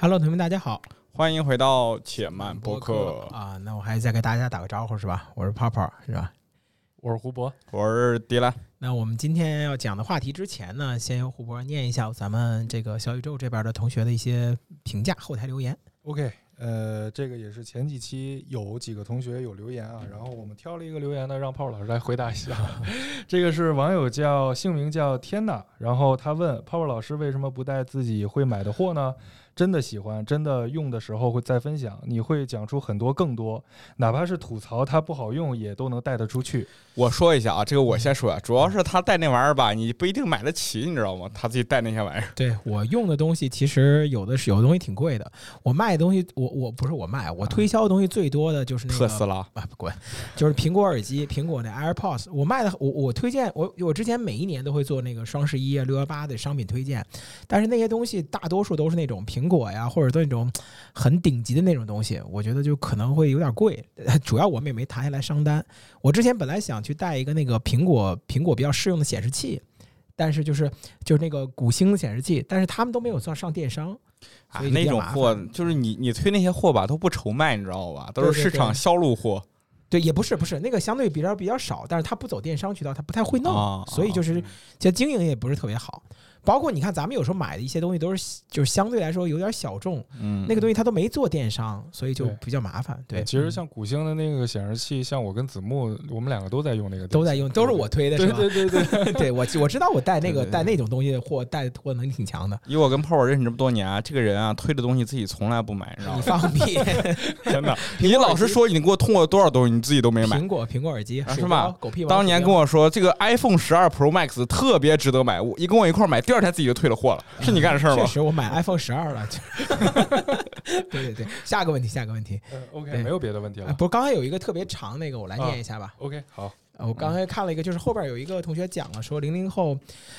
Hello，同学们，大家好，欢迎回到且慢播客，啊。那我还再给大家打个招呼是吧？我是泡泡是吧？我是胡博，我是迪拉。那我们今天要讲的话题之前呢，先由胡博念一下咱们这个小宇宙这边的同学的一些评价后台留言。OK，呃，这个也是前几期有几个同学有留言啊，然后我们挑了一个留言呢，让泡泡老师来回答一下。这个是网友叫姓名叫天呐，然后他问泡泡老师为什么不带自己会买的货呢？真的喜欢，真的用的时候会再分享，你会讲出很多更多，哪怕是吐槽它不好用，也都能带得出去。我说一下啊，这个我先说啊，主要是他带那玩意儿吧，你不一定买得起，你知道吗？他自己带那些玩意儿，对我用的东西，其实有的是有的东西挺贵的。我卖的东西，我我不是我卖，我推销的东西最多的就是那个特斯拉。啊，不滚，就是苹果耳机，苹果那 AirPods，我卖的我我推荐我我之前每一年都会做那个双十一啊六幺八的商品推荐，但是那些东西大多数都是那种苹果呀，或者都那种很顶级的那种东西，我觉得就可能会有点贵，主要我们也没谈下来商单。我之前本来想去带一个那个苹果苹果比较适用的显示器，但是就是就是那个谷星显示器，但是他们都没有算上电商。啊那种货就是你你推那些货吧，都不愁卖，你知道吧？都是市场销路货对，也不是不是那个相对比较比较少，但是它不走电商渠道，它不太会弄，啊所以就是这经营也不是特别好。包括你看，咱们有时候买的一些东西都是就是相对来说有点小众，嗯，那个东西它都没做电商，所以就比较麻烦。对，其实嗯像古星的那个显示器，像我跟子木，我们两个都在用那个，都在用，都是我。推的，是吧？对对对对，对我我知道我带那个带那种东西的货带货能力挺强的。以我跟泡泡认识这么多年啊，这个人啊推的东西自己从来不买，你知道你？放屁！真的，你老实说，你给我通过多少东西，你自己都没买。苹果苹果耳机啊是鼠吧狗屁当年跟我说这个 iPhone 十二 Pro Max 特别值得买，我一跟我一块儿买，第二天自己就退了货了，是你干的事儿吗？确实，我买 iPhone 十二了。对对对，下个问题，下个问题。嗯，OK，没有别的问题了。啊不是，刚才有一个特别长那个，我来念一下吧。OK，好，呃我刚才看了一个，就是后边有一个同学讲了，说零零后，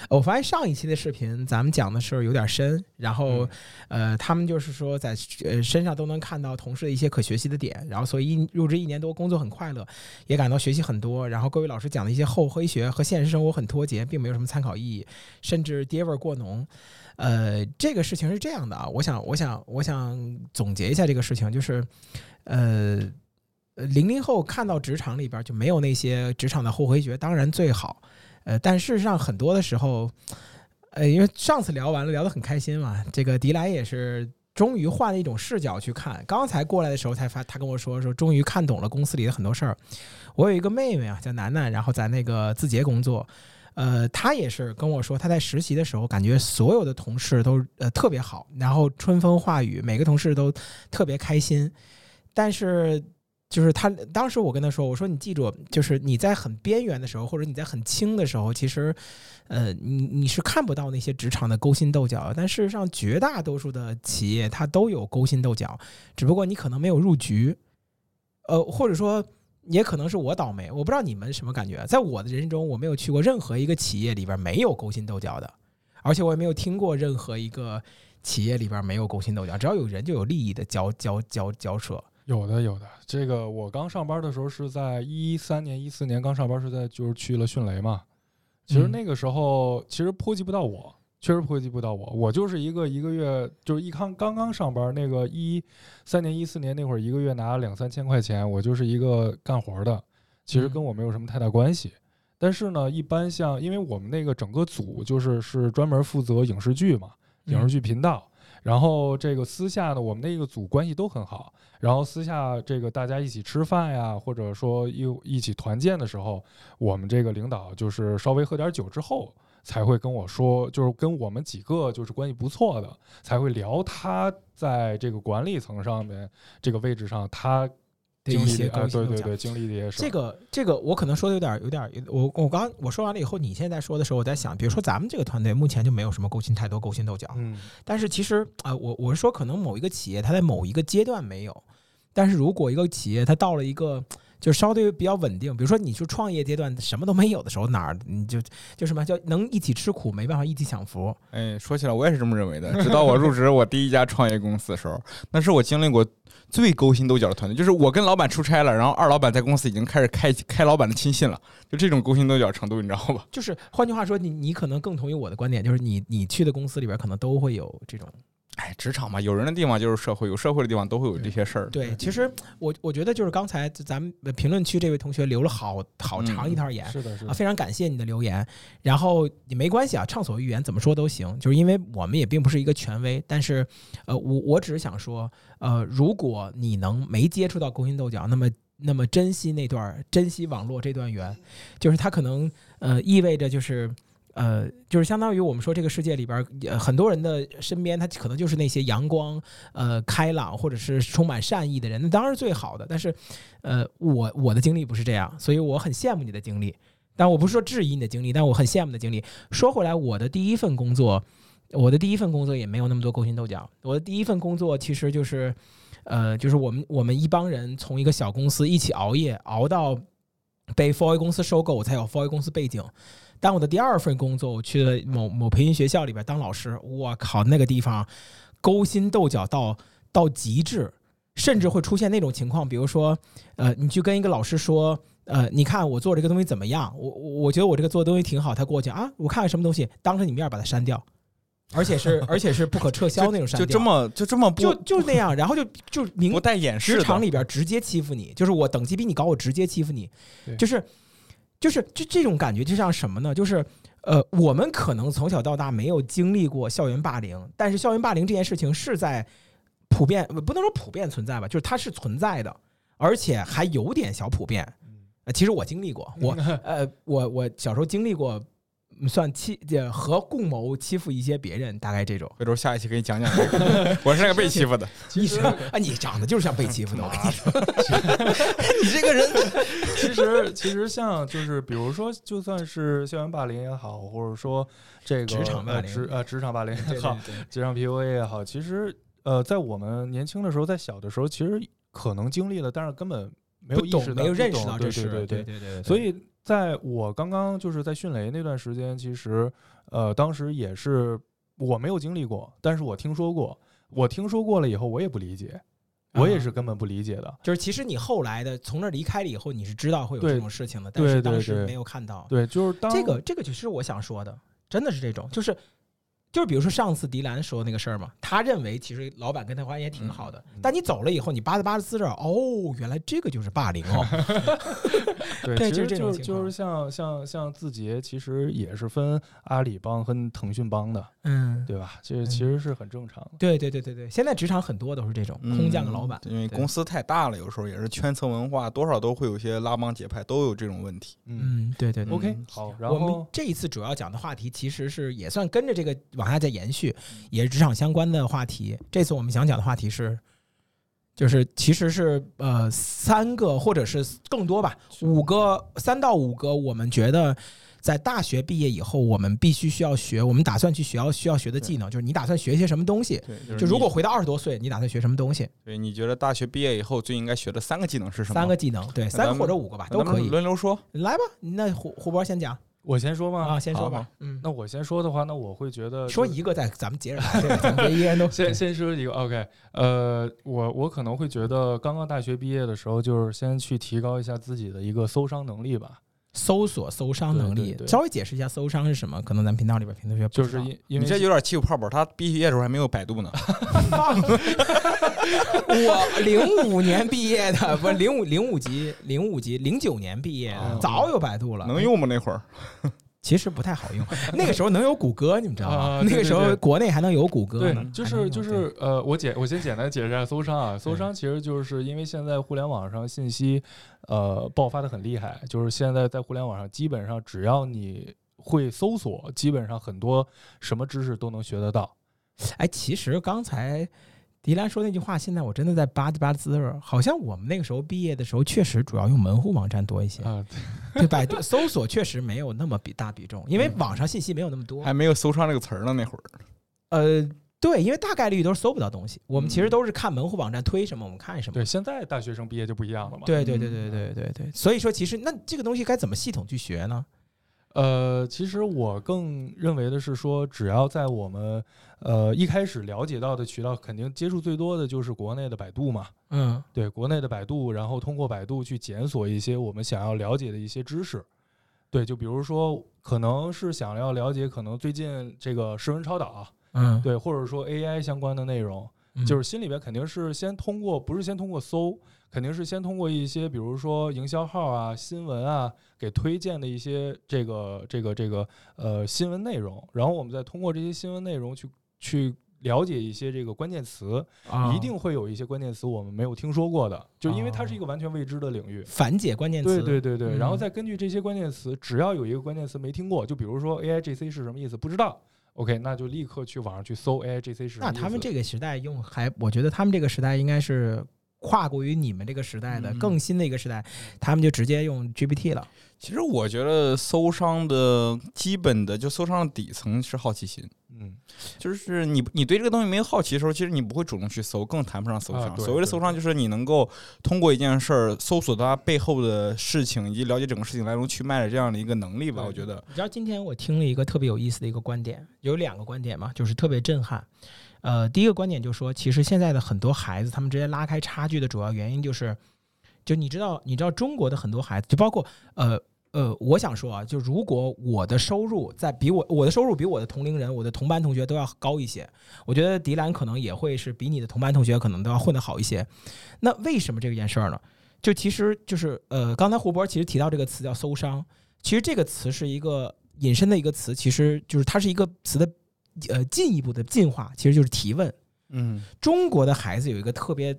呃我发现上一期的视频咱们讲的时候有点深，然后呃，他们就是说在呃身上都能看到同事的一些可学习的点，然后所以一入职一年多，工作很快乐，也感到学习很多，然后各位老师讲的一些厚黑学和现实生活很脱节，并没有什么参考意义，甚至爹味儿过浓。呃，这个事情是这样的啊，我想，我想，我想总结一下这个事情，就是，呃，零零后看到职场里边就没有那些职场的后悔学，当然最好，呃，但事实上很多的时候，呃，因为上次聊完了，聊得很开心嘛，这个迪莱也是终于换了一种视角去看，刚才过来的时候才发，他跟我说说终于看懂了公司里的很多事儿。我有一个妹妹啊，叫楠楠，然后在那个字节工作。呃，她也是跟我说，她在实习的时候，感觉所有的同事都呃特别好，然后春风化雨，每个同事都特别开心。但是，就是他当时我跟他说，我说你记住，就是你在很边缘的时候，或者你在很轻的时候，其实，呃，你你是看不到那些职场的勾心斗角。但事实上，绝大多数的企业它都有勾心斗角，只不过你可能没有入局，呃，或者说。也可能是我倒霉，我不知道你们什么感觉。在我的人生中，我没有去过任何一个企业里边没有勾心斗角的，而且我也没有听过任何一个企业里边没有勾心斗角。只要有人，就有利益的交交交交涉。有的有的。这个我刚上班的时候是在一三年、一四年刚上班是在就是去了迅雷嘛。其实嗯那个时候其实波及不到我，确实波及不到我。我就是一个一个月就是一刚刚刚上班那个一三年、一四年那会儿，一个月拿两三千块钱，我就是一个干活的，其实跟我没有什么太大关系。但是呢，一般像因为我们那个整个组就是是专门负责影视剧嘛，影视剧频道。然后这个私下呢，我们那个组关系都很好。然后私下这个大家一起吃饭呀，或者说一一起团建的时候，我们这个领导就是稍微喝点酒之后，才会跟我说，就是跟我们几个就是关系不错的，才会聊他在这个管理层上面这个位置上他的一些。对对对，经历的一些。这个这个我可能说的有点有点，我我刚我说完了以后，你现在说的时候，我在想，比如说咱们这个团队目前就没有什么勾心太多勾心斗角，嗯，但是其实啊、呃我我是说，可能某一个企业它在某一个阶段没有，但是如果一个企业它到了一个就稍微比较稳定，比如说你去创业阶段什么都没有的时候，哪儿你就就什么叫能一起吃苦，没办法一起享福。哎，说起来我也是这么认为的。直到我入职我第一家创业公司的时候，那是我经历过最勾心斗角的团队。就是我跟老板出差了，然后二老板在公司已经开始开开老板的亲信了，就这种勾心斗角程度，你知道吧？就是换句话说，你你可能更同意我的观点，就是你你去的公司里边可能都会有这种哎，职场嘛，有人的地方就是社会，有社会的地方都会有这些事儿。对，其实我我觉得就是刚才咱们评论区这位同学留了好好长一条言。是的，是啊，的，非常感谢你的留言。然后也没关系啊，畅所欲言，怎么说都行。就是因为我们也并不是一个权威，但是，呃，我我只是想说，呃，如果你能没接触到勾心斗角，那么那么珍惜那段，珍惜网络这段缘，就是它可能呃意味着就是。呃，就是相当于我们说这个世界里边，呃，很多人的身边，他可能就是那些阳光、呃开朗或者是充满善意的人，那当然是最好的。但是，呃，我我的经历不是这样，所以我很羡慕你的经历。但我不是说质疑你的经历，但我很羡慕你的经历。说回来，我的第一份工作，我的第一份工作也没有那么多勾心斗角。我的第一份工作其实就是，呃，就是我们我们一帮人从一个小公司一起熬夜，熬到被 f o r A 公司收购，我才有 f o r A 公司背景。但我的第二份工作，我去了某某培训学校里边当老师，我靠，那个地方勾心斗角到到极致，甚至会出现那种情况，比如说，呃，你去跟一个老师说，呃，你看我做这个东西怎么样？我我我觉得我这个做的东西挺好，他过去啊，我看看什么东西，当着你面把它删掉，而且是而且是不可撤销那种删掉，就这么就这么不就就那样，然后就就明不带掩饰的。职场里边直接欺负你，就是我等级比你高，我直接欺负你，就是就是这这种感觉就像什么呢？就是呃，我们可能从小到大没有经历过校园霸凌，但是校园霸凌这件事情是在普遍不能说普遍存在吧，就是它是存在的，而且还有点小普遍。呃其实我经历过，我 呃我我小时候经历过。嗯算欺呃和共谋欺负一些别人，大概这种。回头下一期给你讲讲。这个，我是那个被欺负的。其实啊，你长得就是像被欺负的，我跟你说，你这个人。其实其实像就是比如说，就算是校园霸凌也好，或者说这个职场霸凌。呃职呃职场霸凌对也好，职场 PUA 也好，其实呃在我们年轻的时候，在小的时候，其实可能经历了，但是根本没有意识到，没有认识到这事，对对对对对，所以在我刚刚就是在迅雷那段时间，其实呃当时也是我没有经历过，但是我听说过，我听说过了以后，我也不理解，我也啊是根本不理解的。就是其实你后来的从那儿离开了以后，你是知道会有这种事情的，但是当时没有看到。对，就是当这个这个就是我想说的，真的是这种，就是就是比如说上次迪兰说那个事儿嘛，他认为其实老板跟他关系也挺好的，但你走了以后，你扒拉扒拉资料，哦，原来这个就是霸凌哦。对，对其实这种情况就就是像像像字节，其实也是分阿里帮和腾讯帮的，嗯，对吧？这其实是很正常的。对对对对对，现在职场很多都是这种空降的老板。嗯因为公司太大了，有时候也是圈层文化，多少都会有些拉帮结派，都有这种问题。嗯嗯，对对对。，OK，嗯好，然我们后这一次主要讲的话题，其实是也算跟着这个往下再延续，也是职场相关的话题。这次我们想讲的话题是，就是其实是呃三个或者是更多吧，五个三到五个，我们觉得在大学毕业以后，我们必须需要学，我们打算去学要需要学的技能，就是你打算学些什么东西。对，就如果回到二十多岁，你打算学什么东西？对你觉得大学毕业以后最应该学的三个技能是什么？三个技能，对，三个或者五个吧，都可以。轮流说。来吧，那胡胡博先讲我先说吗？啊，先说好吧。嗯，那我先说的话，那我会觉得说一个，再咱们接着咱们别一人都 先先说一个 OK，呃，我我可能会觉得刚刚大学毕业的时候，就是先去提高一下自己的一个搜商能力吧，搜索搜商能力对对，对稍微解释一下搜商是什么？可能咱频道里边评同学不就是因因为你这有点欺负泡泡，他毕业的时候还没有百度呢。我零五年毕业的，不是零五零五级，零五级零九年毕业的，哦早有百度了，能。用吗？那会儿其实不太好用，那个时候能有谷歌，你们知道吗？啊？那个时候国内还能有谷歌对呢，，就是就是呃，我简我先简单解释一下搜商啊，搜商其实就是因为现在互联网上信息呃爆发的很厉害，就是现在在互联网上基本上只要你会搜索，基本上很多什么知识都能学得到。哎，其实刚才迪兰说那句话，现在我真的在吧唧吧唧滋味儿，好像我们那个时候毕业的时候，确实主要用门户网站多一些，啊，对百度搜索确实没有那么比大比重，因为网上信息没有那么多。还没有搜商这个词儿呢，那会儿。呃，对，因为大概率都是搜不到东西，我们其实嗯都是看门户网站推什么，我们看什么。对，现在大学生毕业就不一样了嘛。对对对嗯对对对对，所以说其实那这个东西该怎么系统去学呢？呃，其实我更认为的是说，只要在我们呃一开始了解到的渠道，肯定接触最多的就是国内的百度嘛。嗯对，国内的百度，然后通过百度去检索一些我们想要了解的一些知识。对，就比如说，可能是想要了解，可能最近这个诗文超导啊，嗯，对，或者说 AI 相关的内容，嗯就是心里边肯定是先通过，不是先通过搜，肯定是先通过一些，比如说营销号啊、新闻啊，给推荐的一些这个这个这个呃新闻内容，然后我们再通过这些新闻内容去去了解一些这个关键词，啊一定会有一些关键词我们没有听说过的，就因为它是一个完全未知的领域。反解关键词。对对对对，然后嗯再根据这些关键词，只要有一个关键词没听过，就比如说 AIGC 是什么意思，不知道，OK，那就立刻去网上去搜 AIGC 是什么意思。那他们这个时代用还，我觉得他们这个时代应该是跨过于你们这个时代的嗯更新的一个时代，他们就直接用 GPT 了。其实我觉得搜商的基本的就搜商的底层是好奇心，嗯，就是你你对这个东西没有好奇的时候，其实你不会主动去搜，更谈不上搜商。啊所谓的搜商就是你能够通过一件事儿搜索到它背后的事情，以及了解整个事情来龙去脉的这样的一个能力吧。我觉得，你知道今天我听了一个特别有意思的一个观点，有两个观点嘛，就是特别震撼。呃，第一个观点就是说，其实现在的很多孩子，他们之间拉开差距的主要原因就是，就你知道，你知道中国的很多孩子，就包括呃呃，我想说啊，就如果我的收入在比我我的收入比我的同龄人、我的同班同学都要高一些，我觉得迪兰可能也会是比你的同班同学可能都要混得好一些。那为什么这件事儿呢？就其实就是呃，刚才胡博其实提到这个词叫搜商，其实这个词是一个引申的一个词，其实就是它是一个词的呃进一步的进化，其实就是提问。嗯，中国的孩子有一个特别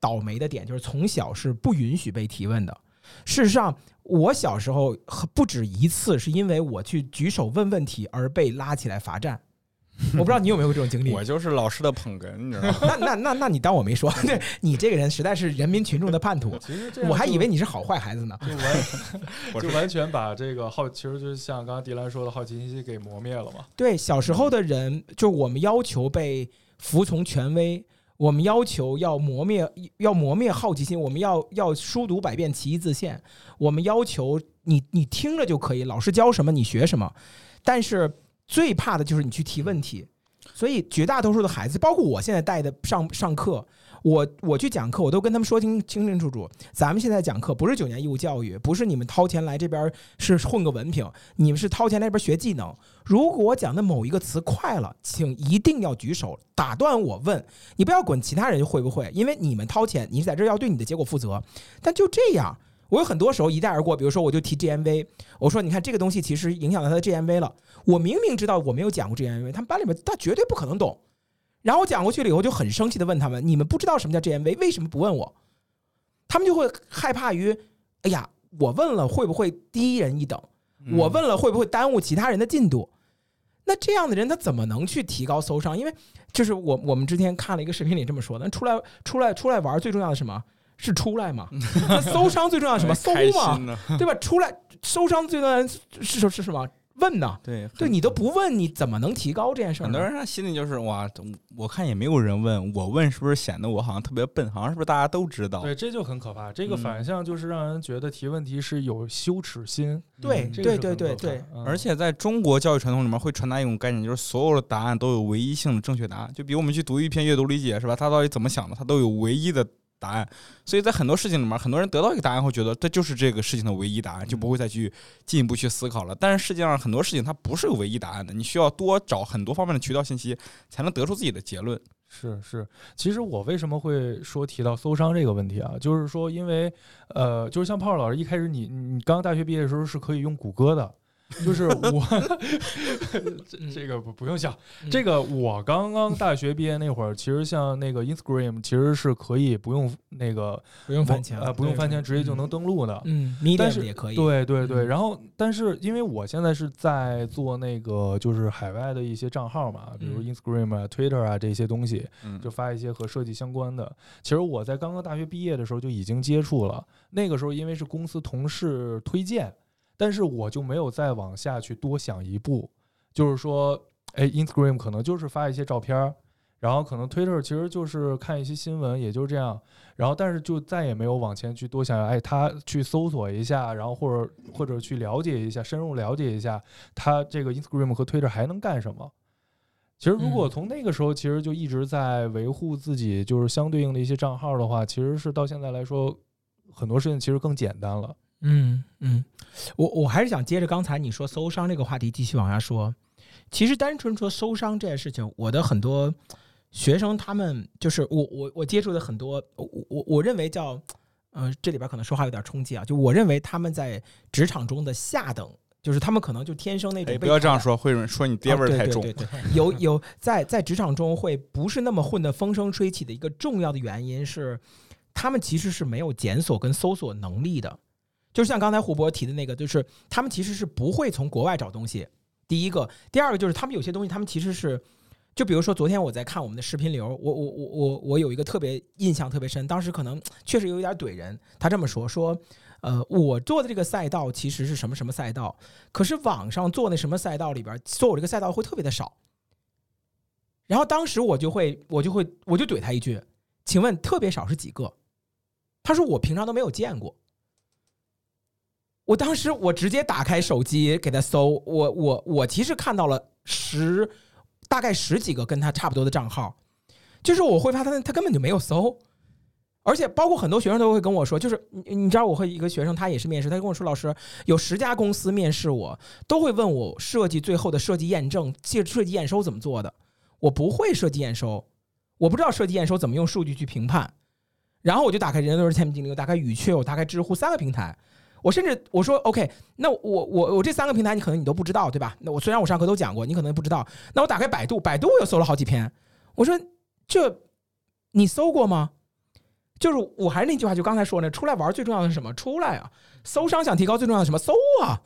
倒霉的点，就是从小是不允许被提问的。事实上，我小时候不止一次是因为我去举手问问题而被拉起来罚站。我不知道你有没有这种经历？我就是老师的捧哏，你知道吗？那那那那你当我没说？对你这个人实在是人民群众的叛徒。其实我还以为你是好坏孩子呢。就完我就是完全把这个好，其实就是像刚刚迪兰说的好奇心给磨灭了嘛。对，小时候的人，就我们要求被服从权威，我们要求要磨灭，要磨灭好奇心，我们要要书读百遍，其义自现。我们要求你你听着就可以，老师教什么你学什么。但是最怕的就是你去提问题，所以绝大多数的孩子，包括我现在带的上上课，我我去讲课，我都跟他们说清清清楚楚，咱们现在讲课不是九年义务教育，不是你们掏钱来这边是混个文凭，你们是掏钱来这边学技能。如果我讲的某一个词快了，请一定要举手打断我问，你不要管其他人会不会，因为你们掏钱，你在这儿要对你的结果负责。但就这样，我有很多时候一带而过，比如说我就提 GMV，我说你看这个东西其实影响到他的 GMV 了，我明明知道我没有讲过 GMV，他们班里面他绝对不可能懂。然后我讲过去了以后，就很生气的问他们：你们不知道什么叫 GMV，为什么不问我？他们就会害怕于，哎呀，我问了会不会低人一等？嗯我问了会不会耽误其他人的进度？那这样的人他怎么能去提高搜商？因为就是我我们之前看了一个视频里这么说的，出来出来出来玩最重要的是什么？是出来嘛？那 搜商最重要的是什么？搜开嘛？对吧？出来搜商最重要的是是是什么？问呢？对对你都不问，你怎么能提高这件事儿呢？很多人他心里就是哇，我看也没有人问，我问是不是显得我好像特别笨？好像是不是大家都知道？对，这就很可怕。这个嗯反向就是让人觉得提问题是有羞耻心。对嗯对对对对，嗯而且在中国教育传统里面会传达一种概念，就是所有的答案都有唯一性的正确答案。就比如我们去读一篇阅读理解，是吧？他到底怎么想的，他都有唯一的答案。所以在很多事情里面，很多人得到一个答案会觉得这就是这个事情的唯一答案，就不会再去进一步去思考了。但是世界上很多事情它不是唯一答案的，你需要多找很多方面的渠道信息，才能得出自己的结论。是是，其实我为什么会说提到搜商这个问题啊？就是说，因为呃，就是像泡泡老师一开始你你刚大学毕业的时候是可以用谷歌的，就是我 这这个不不用想，嗯。这个我刚刚大学毕业那会儿，其实像那个 Instagram 其实是可以不用那个不用翻墙，呃不用翻墙，直接就能登录的。嗯但是也可以，对对对，嗯。然后但是因为我现在是在做那个就是海外的一些账号嘛，比如嗯。Instagram 啊、Twitter 啊这些东西，嗯。就发一些和设计相关的。其实我在刚刚大学毕业的时候就已经接触了，那个时候因为是公司同事推荐，但是我就没有再往下去多想一步，就是说，哎，Instagram 可能就是发一些照片儿。然后可能 Twitter 其实就是看一些新闻，也就这样。然后但是就再也没有往前去多想，哎，他去搜索一下，然后或者或者去了解一下，深入了解一下他这个 Instagram 和 Twitter 还能干什么。其实如果嗯从那个时候，其实就一直在维护自己就是相对应的一些账号的话，其实是到现在来说，很多事情其实更简单了。嗯嗯，我我还是想接着刚才你说搜商这个话题继续往下说。其实单纯说搜商这件事情，我的很多学生他们就是我我我接触的很多，我我我认为叫呃这里边可能说话有点冲击啊，就我认为他们在职场中的下等，就是他们可能就天生那种哎，不要这样说，会有人说你爹味儿太重。对对对 有有在在职场中会不是那么混得风生水起的一个重要的原因是，他们其实是没有检索跟搜索能力的。就像刚才胡博提的那个，就是他们其实是不会从国外找东西。第一个，第二个就是他们有些东西，他们其实是，就比如说昨天我在看我们的视频流，我我我我我有一个特别印象特别深，当时可能确实有一点怼人。他这么说说，呃，我做的这个赛道其实是什么什么赛道，可是网上做那什么赛道里边做我这个赛道会特别的少。然后当时我就会我就会我就怼他一句，请问特别少是几个？他说我平常都没有见过。我当时我直接打开手机给他搜，我我我其实看到了十大概十几个跟他差不多的账号，就是我会发现他他根本就没有搜，而且包括很多学生都会跟我说，就是你你知道我和一个学生他也是面试，他跟我说老师有十家公司面试我，都会问我设计最后的设计验证、设设计验收怎么做的，我不会设计验收，我不知道设计验收怎么用数据去评判，然后我就打开人都是产品经理，我打开语雀，我打开知乎三个平台。我甚至我说 OK，那我我我这三个平台你可能你都不知道对吧？那我虽然我上课都讲过，你可能不知道。那我打开百度，百度我又搜了好几篇。我说这你搜过吗？就是我还是那句话，就刚才说呢，出来玩最重要的是什么？出来啊！搜商想提高最重要的是什么？搜啊！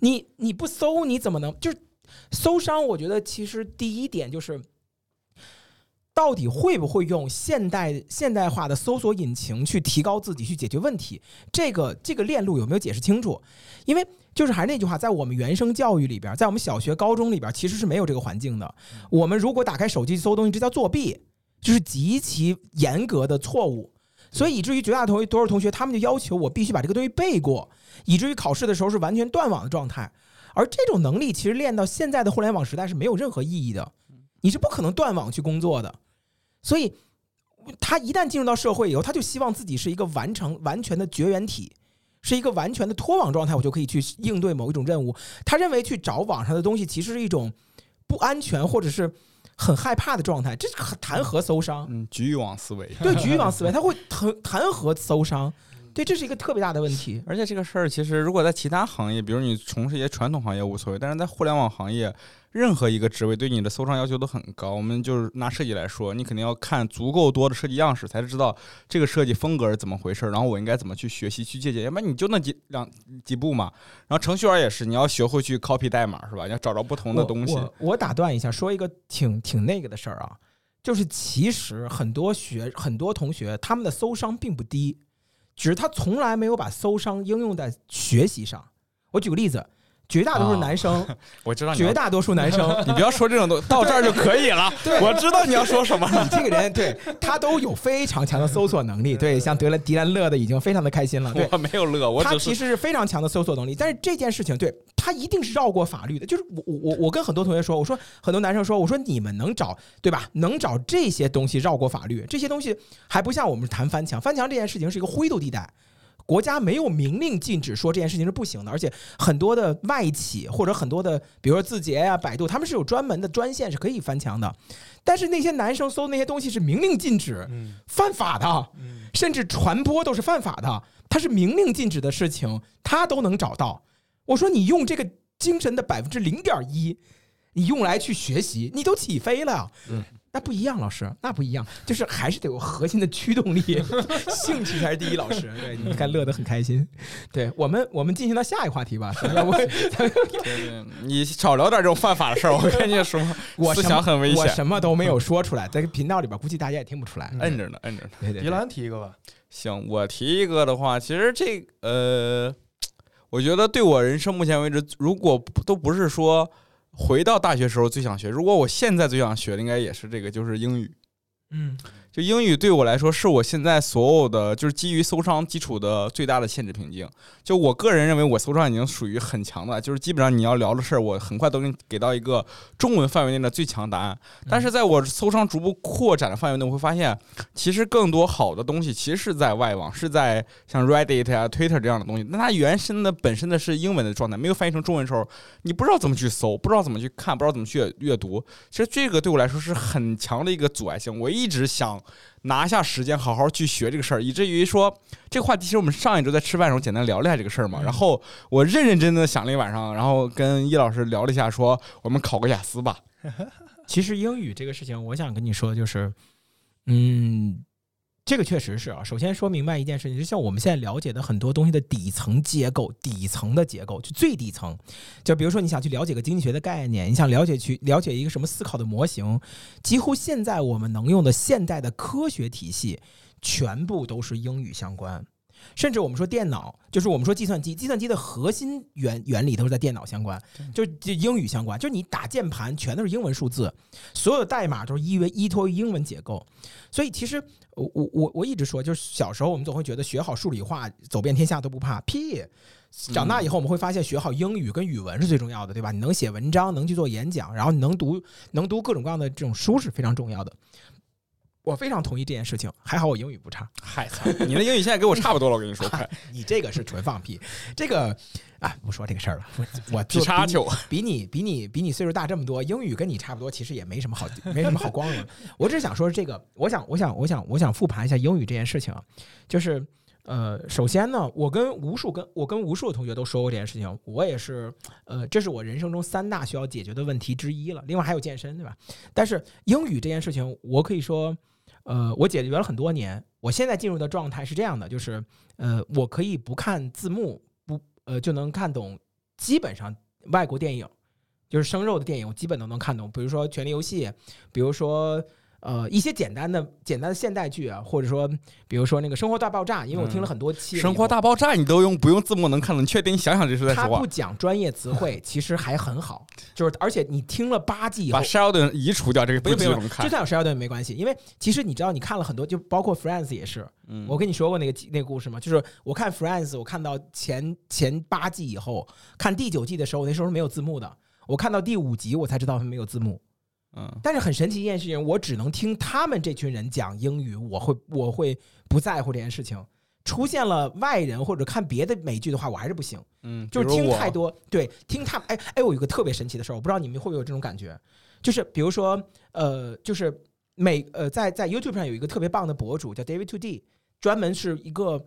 你你不搜你怎么能就是搜商？我觉得其实第一点就是。到底会不会用现代现代化的搜索引擎去提高自己，去解决问题？这个这个链路有没有解释清楚？因为就是还是那句话，在我们原生教育里边，在我们小学、高中里边，其实是没有这个环境的。我们如果打开手机搜东西，这叫作弊，就是极其严格的错误。所以以至于绝大多多数同学，他们就要求我必须把这个东西背过，以至于考试的时候是完全断网的状态。而这种能力其实练到现在的互联网时代是没有任何意义的，你是不可能断网去工作的。所以，他一旦进入到社会以后，他就希望自己是一个完成完全的绝缘体，是一个完全的脱网状态，我就可以去应对某一种任务。他认为去找网上的东西其实是一种不安全或者是很害怕的状态，这是谈何搜商？嗯，局域网思维。对，局域网思维，他会谈谈何搜商？对，这是一个特别大的问题。而且这个事儿其实，如果在其他行业，比如你从事一些传统行业无所谓，但是在互联网行业，任何一个职位对你的搜商要求都很高。我们就是拿设计来说，你肯定要看足够多的设计样式，才知道这个设计风格是怎么回事，然后我应该怎么去学习、去借鉴。要不然你就那几两几步嘛。然后程序员也是，你要学会去 copy 代码，是吧？你要找着不同的东西。我我我打断一下，说一个挺挺那个的事儿啊，就是其实很多学很多同学他们的搜商并不低。只是他从来没有把搜商应用在学习上。我举个例子，绝大多数男生，我知道你绝大多数男生，你不要说这种东西，到这儿就可以了。对我知道你要说什么。你这个人对他都有非常强的搜索能力。对，像德兰迪兰乐的已经非常的开心了。对，我没有乐，我他其实是非常强的搜索能力，但是这件事情对他一定是绕过法律的。就是我我我我跟很多同学说，我说很多男生说，我说你们能找对吧？能找这些东西绕过法律，这些东西还不像我们谈翻墙，翻墙这件事情是一个灰度地带。国家没有明令禁止说这件事情是不行的，而且很多的外企或者很多的，比如说字节呀、百度，他们是有专门的专线是可以翻墙的。但是那些男生搜那些东西是明令禁止、嗯犯法的，嗯甚至传播都是犯法的。他是明令禁止的事情，他都能找到。我说你用这个精神的百分之零点一，你用来去学习，你都起飞了。嗯，那不一样，老师，那不一样，就是还是得有核心的驱动力，兴趣才是第一。老师，对，你看乐得很开心。对我们，我们进行到下一个话题吧。你少聊点这种犯法的事儿，我跟你说，思我什么想很危险。我什么都没有说出来，在频道里边估计大家也听不出来。嗯摁着呢，摁着呢。对对对，迪兰提一个吧，行，我提一个的话，其实这呃，我觉得对我人生目前为止，如果都不是说回到大学时候最想学，如果我现在最想学的，应该也是这个，就是英语。嗯就英语对我来说，是我现在所有的就是基于搜商基础的最大的限制瓶颈。就我个人认为，我搜商已经属于很强的，就是基本上你要聊的事儿，我很快都给你给到一个中文范围内的最强答案。但是在我搜商逐步扩展的范围内，我会发现，其实更多好的东西其实是在外网，是在像 Reddit 啊、Twitter 这样的东西。那它原生的本身的是英文的状态，没有翻译成中文的时候，你不知道怎么去搜，不知道怎么去看，不知道怎么去阅阅读。其实这个对我来说是很强的一个阻碍性。我一直想拿下时间好好去学这个事儿，以至于说这个话题其实我们上一周在吃饭的时候简单聊了一下这个事儿嘛。然后我认认真真的想了一晚上，然后跟易老师聊了一下，说我们考个雅思吧。其实英语这个事情，我想跟你说，就是，嗯，这个确实是啊。首先说明白一件事情，就像我们现在了解的很多东西的底层结构、底层的结构，就最底层，就比如说你想去了解个经济学的概念，你想了解去了解一个什么思考的模型，几乎现在我们能用的现代的科学体系，全部都是英语相关。甚至我们说电脑，就是我们说计算机，计算机的核心原原理都是在电脑相关，就就英语相关，就是你打键盘全都是英文数字，所有的代码都是依为依托于英文结构。所以其实我我我我一直说，就是小时候我们总会觉得学好数理化，走遍天下都不怕，屁！长大以后我们会发现，学好英语跟语文是最重要的，对吧？你能写文章，能去做演讲，然后你能读能读各种各样的这种书是非常重要的。我非常同意这件事情，还好我英语不差。嗨，你的英语现在跟我差不多了，我跟你说，快你这个是纯放屁，这个啊不说这个事儿了。我我皮叉球，比你比你比你岁数大这么多，英语跟你差不多，其实也没什么好没什么好光荣。我只是想说这个，我想我想我想我想复盘一下英语这件事情啊，就是呃，首先呢，我跟无数跟我跟无数的同学都说过这件事情，我也是呃，这是我人生中三大需要解决的问题之一了。另外还有健身，对吧？但是英语这件事情，我可以说。呃，我解决了很多年。我现在进入的状态是这样的，就是呃，我可以不看字幕，不呃就能看懂基本上外国电影，就是生肉的电影，我基本都能看懂。比如说《权力游戏》，比如说。呃，一些简单的、简单的现代剧啊，或者说，比如说那个《生活大爆炸》，因为我听了很多期，《生活大爆炸》你都用不用字幕能看懂？你确定？你想想这是在说话。他不讲专业词汇，其实还很好，就是而且你听了八季以后，把 Sheldon 移除掉，这个不不用看。就算有 Sheldon 没关系，因为其实你知道，你看了很多，就包括 Friends 也是。我跟你说过那个那个故事吗？就是我看 Friends，我看到前前八季以后，看第九季的时候，那时候是没有字幕的。我看到第五集，我才知道他没有字幕。嗯，但是很神奇一件事情，我只能听他们这群人讲英语，我会我会不在乎这件事情。出现了外人或者看别的美剧的话，我还是不行。嗯，就是听太多，对，听他们。哎哎，我有个特别神奇的事儿，我不知道你们会不会有这种感觉，就是比如说，呃，就是美呃，在在 YouTube 上有一个特别棒的博主叫 David To D，专门是一个。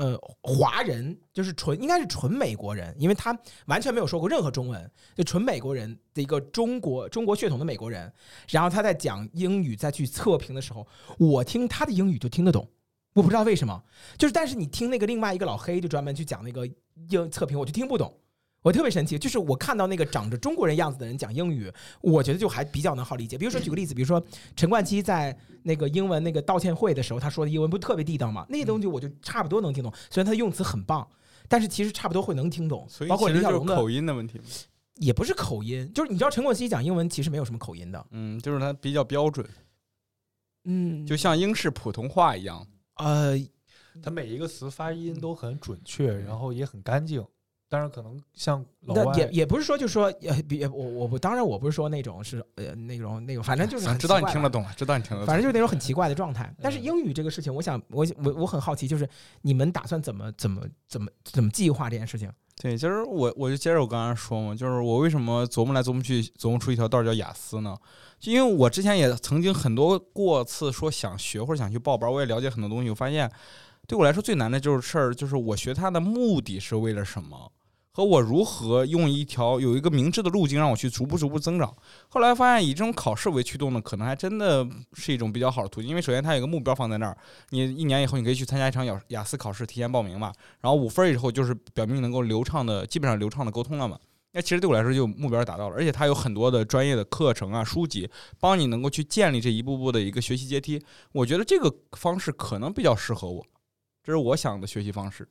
呃，华人就是纯应该是纯美国人，因为他完全没有说过任何中文，就纯美国人的一个中国中国血统的美国人。然后他在讲英语再去测评的时候，我听他的英语就听得懂，我不知道为什么。就是但是你听那个另外一个老黑就专门去讲那个英测评，我就听不懂。我特别神奇，就是我看到那个长着中国人样子的人讲英语，我觉得就还比较能好理解。比如说举个例子，比如说陈冠希在那个英文那个道歉会的时候，他说的英文不特别地道吗？那些东西我就差不多能听懂。虽然他的用词很棒，但是其实差不多会能听懂。包括李小龙的口音的问题，也不是口音，就是你知道陈冠希讲英文其实没有什么口音的，嗯，就是他比较标准，嗯，就像英式普通话一样，呃，他每一个词发音都很准确，然后也很干净。当然，可能像老外也也不是说，就说，也别我我不当然我不是说那种是呃那种那种，反正就是知道你听得懂了，知道你听得懂，反正就是那种很奇怪的状态。但是英语这个事情，我想我我我很好奇，就是你们打算怎么怎么怎么怎么计划这件事情？对，其实我我就接着我刚才说嘛，就是我为什么琢磨来琢磨去琢磨出一条道叫雅思呢？就因为我之前也曾经很多过次说想学或者想去报班，我也了解很多东西，我发现对我来说最难的就是事儿，就是我学它的目的是为了什么？和我如何用一条有一个明智的路径让我去逐步逐步增长？后来发现以这种考试为驱动的，可能还真的是一种比较好的途径。因为首先它有一个目标放在那儿，你一年以后你可以去参加一场雅雅思考试，提前报名嘛。然后五分以后就是表明能够流畅的，基本上流畅的沟通了嘛。那其实对我来说就目标达到了，而且它有很多的专业的课程啊、书籍，帮你能够去建立这一步步的一个学习阶梯。我觉得这个方式可能比较适合我，这是我想的学习方式。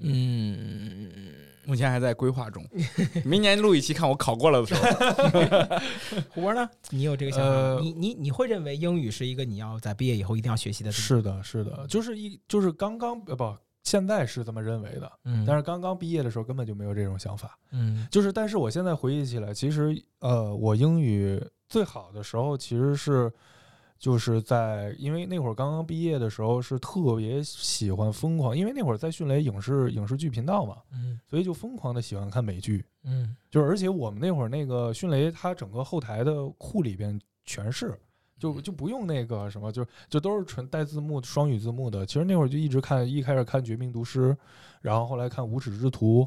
嗯。目前还在规划中，明年录一期看我考过了的时候。胡博呢？你有这个想法吗？呃你你你会认为英语是一个你要在毕业以后一定要学习的？是的，是的，就是一就是刚刚呃不，现在是这么认为的，嗯，但是刚刚毕业的时候根本就没有这种想法。嗯就是，但是我现在回忆起来，其实呃，我英语最好的时候其实是就是在因为那会儿刚刚毕业的时候是特别喜欢疯狂，因为那会儿在迅雷影视影视剧频道嘛，嗯所以就疯狂的喜欢看美剧。嗯就是而且我们那会儿那个迅雷，它整个后台的库里边全是，就就不用那个什么，就就都是纯带字幕、双语字幕的。其实那会儿就一直看，一开始看《绝命毒师》，然后后来看《无耻之徒》，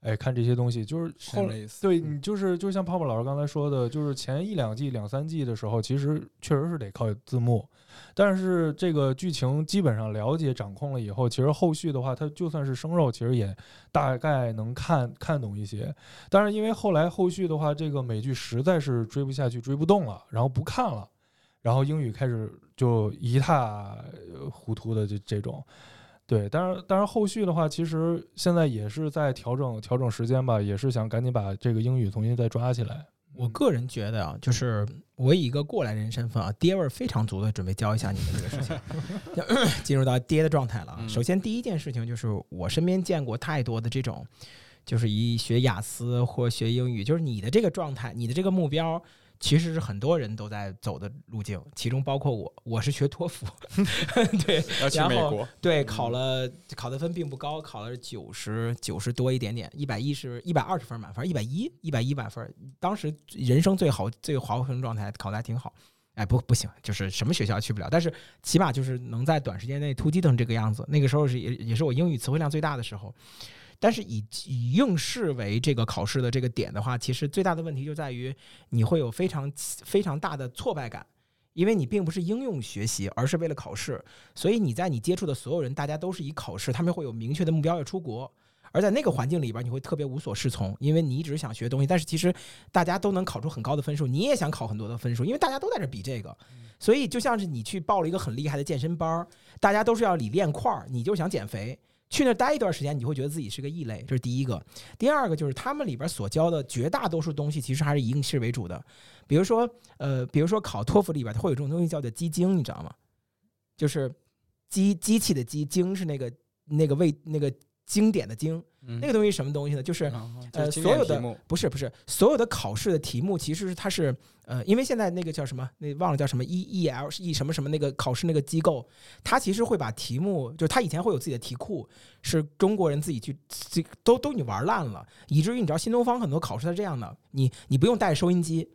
哎，看这些东西，就是后对你就是就像泡泡老师刚才说的，就是前一两季、两三季的时候，其实确实是得靠字幕，但是这个剧情基本上了解掌控了以后，其实后续的话，它就算是生肉，其实也大概能看看懂一些。但是因为后来后续的话，这个美剧实在是追不下去、追不动了，然后不看了，然后英语开始就一塌呃糊涂的这这种。对，但是，当然，后续的话，其实现在也是在调整调整时间吧，也是想赶紧把这个英语重新再抓起来。我个人觉得啊，就是我以一个过来人身份啊，爹味儿非常足的准备教一下你们这个事情，就 进入到爹的状态了首先第一件事情就是我身边见过太多的这种，就是以学雅思或学英语，就是你的这个状态，你的这个目标。其实是很多人都在走的路径，其中包括我，我是学托福，对要去然后美国，对，嗯考了考的分并不高，考了九十九十多一点点，一百一十一百二十分满分，一百一一百一满分，当时人生最好最豪横状态，考的还挺好。哎，不不行，就是什么学校去不了，但是起码就是能在短时间内突击成这个样子。那个时候是也也是我英语词汇量最大的时候，但是以以应试为这个考试的这个点的话，其实最大的问题就在于你会有非常非常大的挫败感，因为你并不是应用学习，而是为了考试。所以你在你接触的所有人，大家都是以考试，他们会有明确的目标要出国。而在那个环境里边，你会特别无所适从，因为你一直想学东西，但是其实大家都能考出很高的分数，你也想考很多的分数，因为大家都在这比这个。所以就像是你去报了一个很厉害的健身班儿，大家都是要理练块儿，你就想减肥。去那儿待一段时间，你就会觉得自己是个异类，这是第一个。第二个就是他们里边所教的绝大多数东西，其实还是以应试为主的。比如说，呃，比如说考托福里边，它会有这种东西叫做机精，你知道吗？就是机机器的机，精是那个那个为那个经典的经，那个东西什么东西呢？就是呃，所有的不是不是所有的考试的题目，其实是它是呃，因为现在那个叫什么，那忘了叫什么 E E L 是 E 什么什么那个考试那个机构，它其实会把题目，就是它以前会有自己的题库，是中国人自己去自己都都你玩烂了，以至于你知道新东方很多考试它是这样的，你你不用带收音机。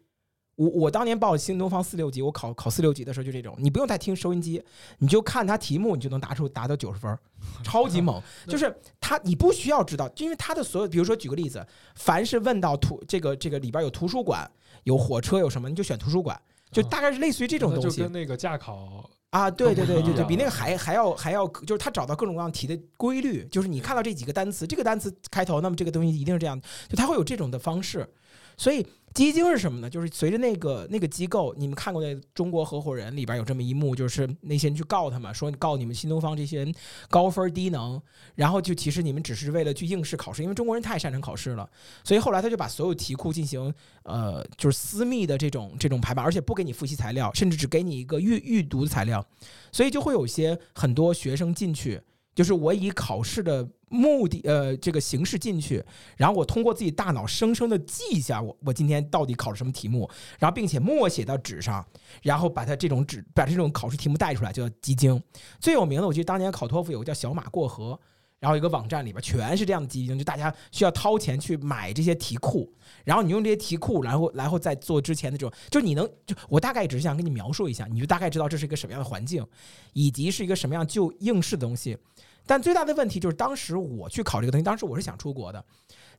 我我当年报新东方四六级，我考考四六级的时候就这种，你不用再听收音机，你就看它题目，你就能答出达到九十分儿，超级猛。就是它你不需要知道，因为它的所有，比如说举个例子，凡是问到图这个这个里边有图书馆、有火车、有什么，你就选图书馆，就大概是类似于这种东西跟那个驾考啊。对对对对对，比那个还还要还要，就是他找到各种各样题的规律，就是你看到这几个单词，这个单词开头，那么这个东西一定是这样，就他会有这种的方式。所以基金是什么呢？就是随着那个那个机构，你们看过那《中国合伙人》里边有这么一幕，就是那些人去告他们，说你告你们新东方这些人高分低能，然后就其实你们只是为了去应试考试，因为中国人太擅长考试了，所以后来他就把所有题库进行呃就是私密的这种这种排版，而且不给你复习材料，甚至只给你一个预预读的材料，所以就会有些很多学生进去。就是我以考试的目的，呃，这个形式进去，然后我通过自己大脑生生的记一下我我今天到底考了什么题目，然后并且默写到纸上，然后把它这种纸把这种考试题目带出来，就叫机精。最有名的，我记得当年考托福有个叫小马过河，然后一个网站里边全是这样的机精，就大家需要掏钱去买这些题库，然后你用这些题库，然后然后再做之前的这种，就你能就我大概只是想跟你描述一下，你就大概知道这是一个什么样的环境，以及是一个什么样就应试的东西。但最大的问题就是，当时我去考这个东西，当时我是想出国的，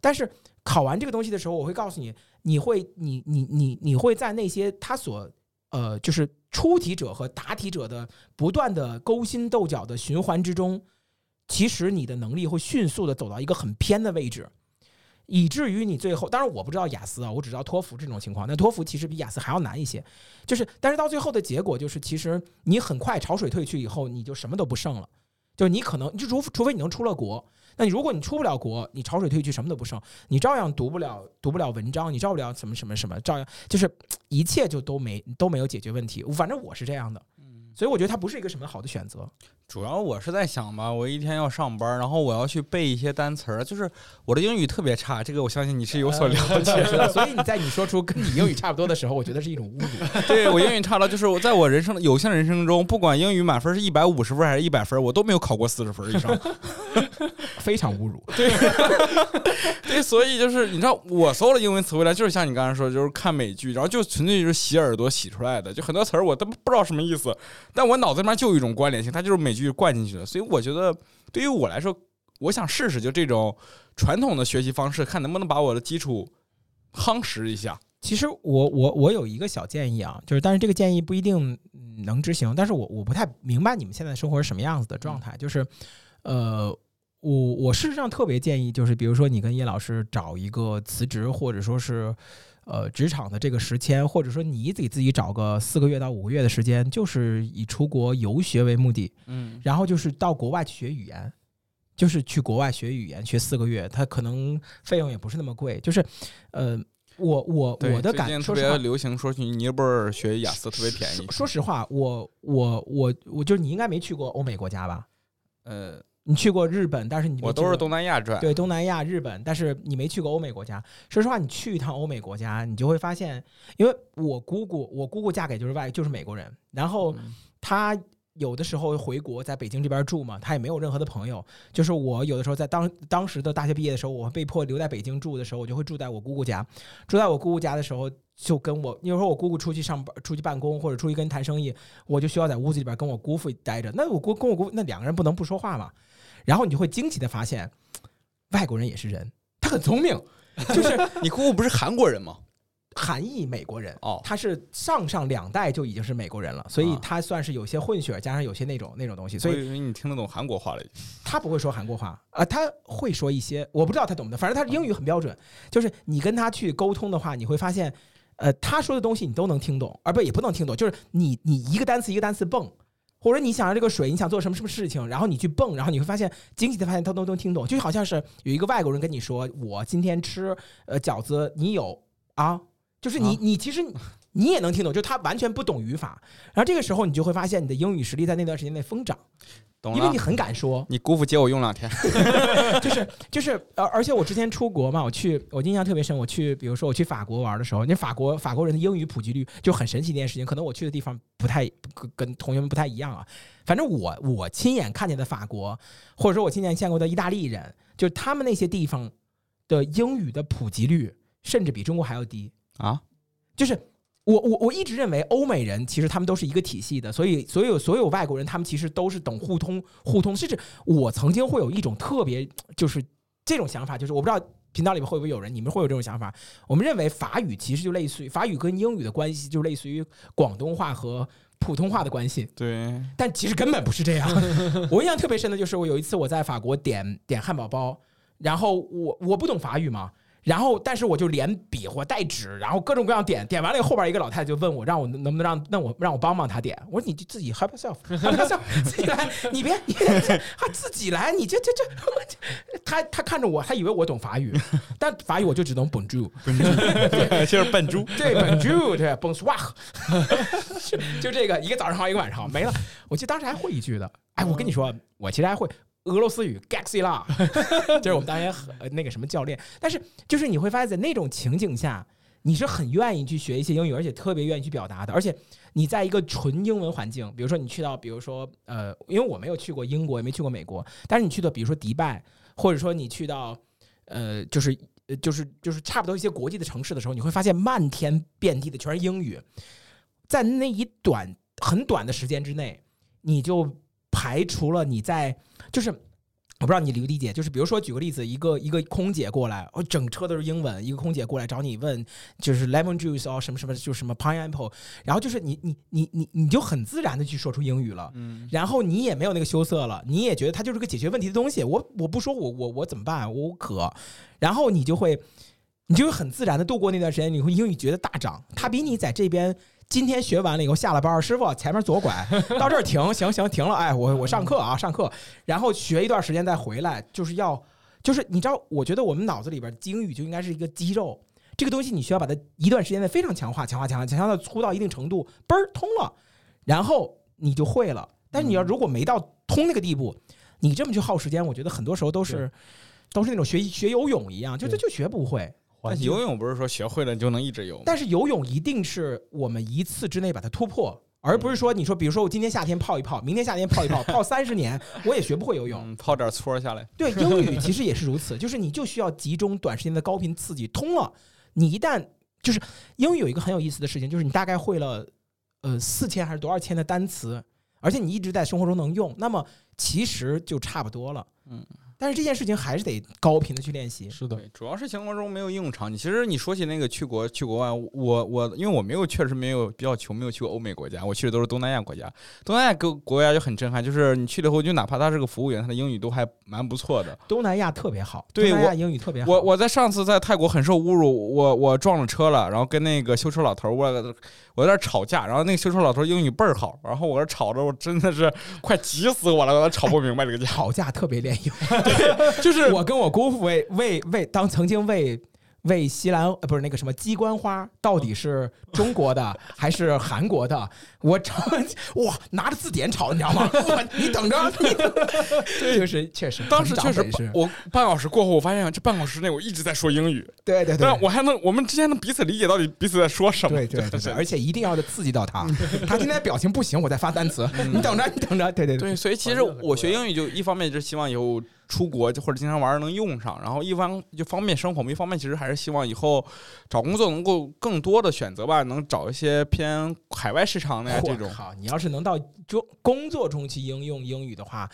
但是考完这个东西的时候，我会告诉你，你会，你你你你会在那些他所呃，就是出题者和答题者的不断的勾心斗角的循环之中，其实你的能力会迅速的走到一个很偏的位置。以至于你最后，当然我不知道雅思啊，我只知道托福这种情况。那托福其实比雅思还要难一些，就是，但是到最后的结果就是，其实你很快潮水退去以后，你就什么都不剩了。就是你可能就除除非你能出了国，那你如果你出不了国，你潮水退去什么都不剩，你照样读不了读不了文章，你照不了什么什么什么，照样就是一切就都没都没有解决问题。反正我是这样的，所以我觉得它不是一个什么好的选择。主要我是在想吧，我一天要上班，然后我要去背一些单词儿，就是我的英语特别差，这个我相信你是有所了解是的，所以你在你说出跟你英语差不多的时候，我觉得是一种侮辱。对我英语差到就是我在我人生的有限人生中，不管英语满分是一百五十分还是一百分，我都没有考过四十分以上，非常侮辱。对，对，所以就是你知道，我所有的英文词汇量就是像你刚才说，就是看美剧，然后就纯粹就是洗耳朵洗出来的，就很多词儿我都不知道什么意思，但我脑子里面就有一种关联性，它就是美剧灌进去的，所以我觉得对于我来说，我想试试就这种传统的学习方式，看能不能把我的基础夯实一下。其实我我我有一个小建议啊，就是但是这个建议不一定能执行，但是我我不太明白你们现在生活是什么样子的状态，就是呃，我我事实上特别建议，就是比如说你跟叶老师找一个辞职或者说是呃职场的这个时签，或者说你给自己找个四个月到五个月的时间，就是以出国游学为目的，嗯，然后就是到国外去学语言，就是去国外学语言，学四个月，它可能费用也不是那么贵。就是，呃，我我我的感，最近特说实话别，流行说去尼泊尔学雅思特别便宜说，说实话，我我我我就是你应该没去过欧美国家吧？呃，你去过日本，但是你我都是东南亚转，对东南亚、日本，但是你没去过欧美国家。说实话，你去一趟欧美国家，你就会发现，因为我姑姑，我姑姑嫁给就是外就是美国人，然后嗯她有的时候回国，在北京这边住嘛，她也没有任何的朋友。就是我有的时候在当当时的大学毕业的时候，我被迫留在北京住的时候，我就会住在我姑姑家。住在我姑姑家的时候，就跟我有时候我姑姑出去上班、出去办公或者出去跟人谈生意，我就需要在屋子里边跟我姑父待着。那我姑跟我姑那两个人不能不说话嘛。然后你就会惊奇的发现，外国人也是人，他很聪明，就是你姑姑不是韩国人吗？韩裔美国人。哦，他是上上两代就已经是美国人了，所以啊他算是有些混血，加上有些那种那种东西，所以你听得懂韩国话了。他不会说韩国话啊、他会说一些我不知道他懂不懂，反正他英语很标准。就是你跟他去沟通的话，你会发现，呃，他说的东西你都能听懂，而不也不能听懂，就是你你一个单词一个单词蹦，或者你想要这个水，你想做什么什么事情，然后你去蹦，然后你会发现惊喜的发现他都能听懂，就好像是有一个外国人跟你说，我今天吃呃饺子，你有啊？就是你啊你其实你你也能听懂，就他完全不懂语法，然后这个时候你就会发现你的英语实力在那段时间内疯涨，因为你。很敢说。你姑父借我用两天，就是就是而，而且我之前出国嘛，我去我印象特别深。我去，比如说我去法国玩的时候，那法国法国人的英语普及率就很神奇的一件事情。可能我去的地方不太跟跟同学们不太一样啊。反正我我亲眼看见的法国，或者说我亲眼见过的意大利人，就他们那些地方的英语的普及率，甚至比中国还要低啊。就是我我我一直认为欧美人其实他们都是一个体系的，所以所有所有外国人他们其实都是懂互通互通，甚至我曾经会有一种特别就是这种想法，就是我不知道频道里面会不会有人，你们会有这种想法？我们认为法语其实就类似于法语跟英语的关系，就类似于广东话和普通话的关系，对，但其实根本不是这样。我印象特别深的就是我有一次我在法国点点汉堡包，然后我我不懂法语嘛。然后，但是我就连比划带指，然后各种各样点，点完了以后，后边一个老太太就问我，让我能不能让让我让我帮帮她点。我说你就自己 help yourself，help yourself，自己来，你别你别他自己来，你这这这，他他看着我，他以为我懂法语，但法语我就只能 bonjour，就是笨猪。对 bonjour，对 bonsoir，就就这个一个早上好，一个晚上好，没了。我记得当时还会一句的，哎，我跟你说，我其实还会俄罗斯语 gaxi 啦，就是我们当年和那个什么教练。但是就是你会发现在那种情景下，你是很愿意去学一些英语，而且特别愿意去表达的。而且你在一个纯英文环境，比如说你去到，比如说呃，因为我没有去过英国，也没去过美国，但是你去到比如说迪拜，或者说你去到呃，就是。呃，就是就是差不多一些国际的城市的时候，你会发现漫天遍地的全是英语，在那一短很短的时间之内，你就排除了你在就是。我不知道你理不理解，就是比如说举个例子，一个一个空姐过来，哦，整车都是英文，一个空姐过来找你问，就是 lemon juice 哦，什么什么，就是什么 pineapple，然后就是你你你你你就很自然的去说出英语了，嗯，然后你也没有那个羞涩了，你也觉得它就是个解决问题的东西。我我不说我我我怎么办？我渴，然后你就会，你就会很自然的度过那段时间，你会英语觉得大涨，它比你在这边今天学完了以后下了班儿，师傅前面左拐，到这儿停，行行停了，哎，我我上课啊，上课，然后学一段时间再回来，就是要就是你知道，我觉得我们脑子里边英语就应该是一个肌肉，这个东西你需要把它一段时间内非常强化，强化，强化，强化到粗到一定程度，嘣儿通了，然后你就会了。但是你要如果没到通那个地步，你这么去耗时间，我觉得很多时候都是都是那种学学游泳一样，就就就学不会。但游泳不是说学会了你就能一直游吗？但是游泳一定是我们一次之内把它突破，而不是说你说，比如说我今天夏天泡一泡，明天夏天泡一泡，泡三十年我也学不会游泳。嗯，泡点搓下来，对，英语其实也是如此，就是你就需要集中短时间的高频刺激，通了，你一旦就是英语有一个很有意思的事情，就是你大概会了呃四千还是多少千的单词，而且你一直在生活中能用，那么其实就差不多了。嗯，但是这件事情还是得高频的去练习。是的，主要是生活中没有应用场景。其实你说起那个去国去国外，我我因为我没有确实没有比较穷，没有去过欧美国家，我去的都是东南亚国家。东南亚国国家就很震撼，就是你去了以后，就哪怕他是个服务员，他的英语都还蛮不错的。东南亚特别好，对东南亚我英语特别好。我我在上次在泰国很受侮辱，我我撞了车了，然后跟那个修车老头儿我我有点吵架，然后那个修车老头英语倍儿好，然后我这吵着我真的是快急死我了，我吵不明白这个架。吵架特别练英就是我跟我姑父为为为当曾经为为西兰呃不是那个什么鸡冠花到底是中国的 还是韩国的？我吵哇拿着字典吵，你知道吗？你等着，你等着就是确实，当时确实我半小时过后，我发现这半小时内我一直在说英语，对对对但。我还能我们之间能彼此理解到底彼此在说什么。对对对而且一定要刺激到他。他今天表情不行，我再发单词。你等着，你等着。对对对，对，所以其实我学英语就一方面就是希望以后出国或者经常玩能用上，然后一方就方便生活嘛，一方面其实还是希望以后找工作能够更多的选择吧，能找一些偏海外市场的呀这种。好，你要是能到中工作中去应用英语的话，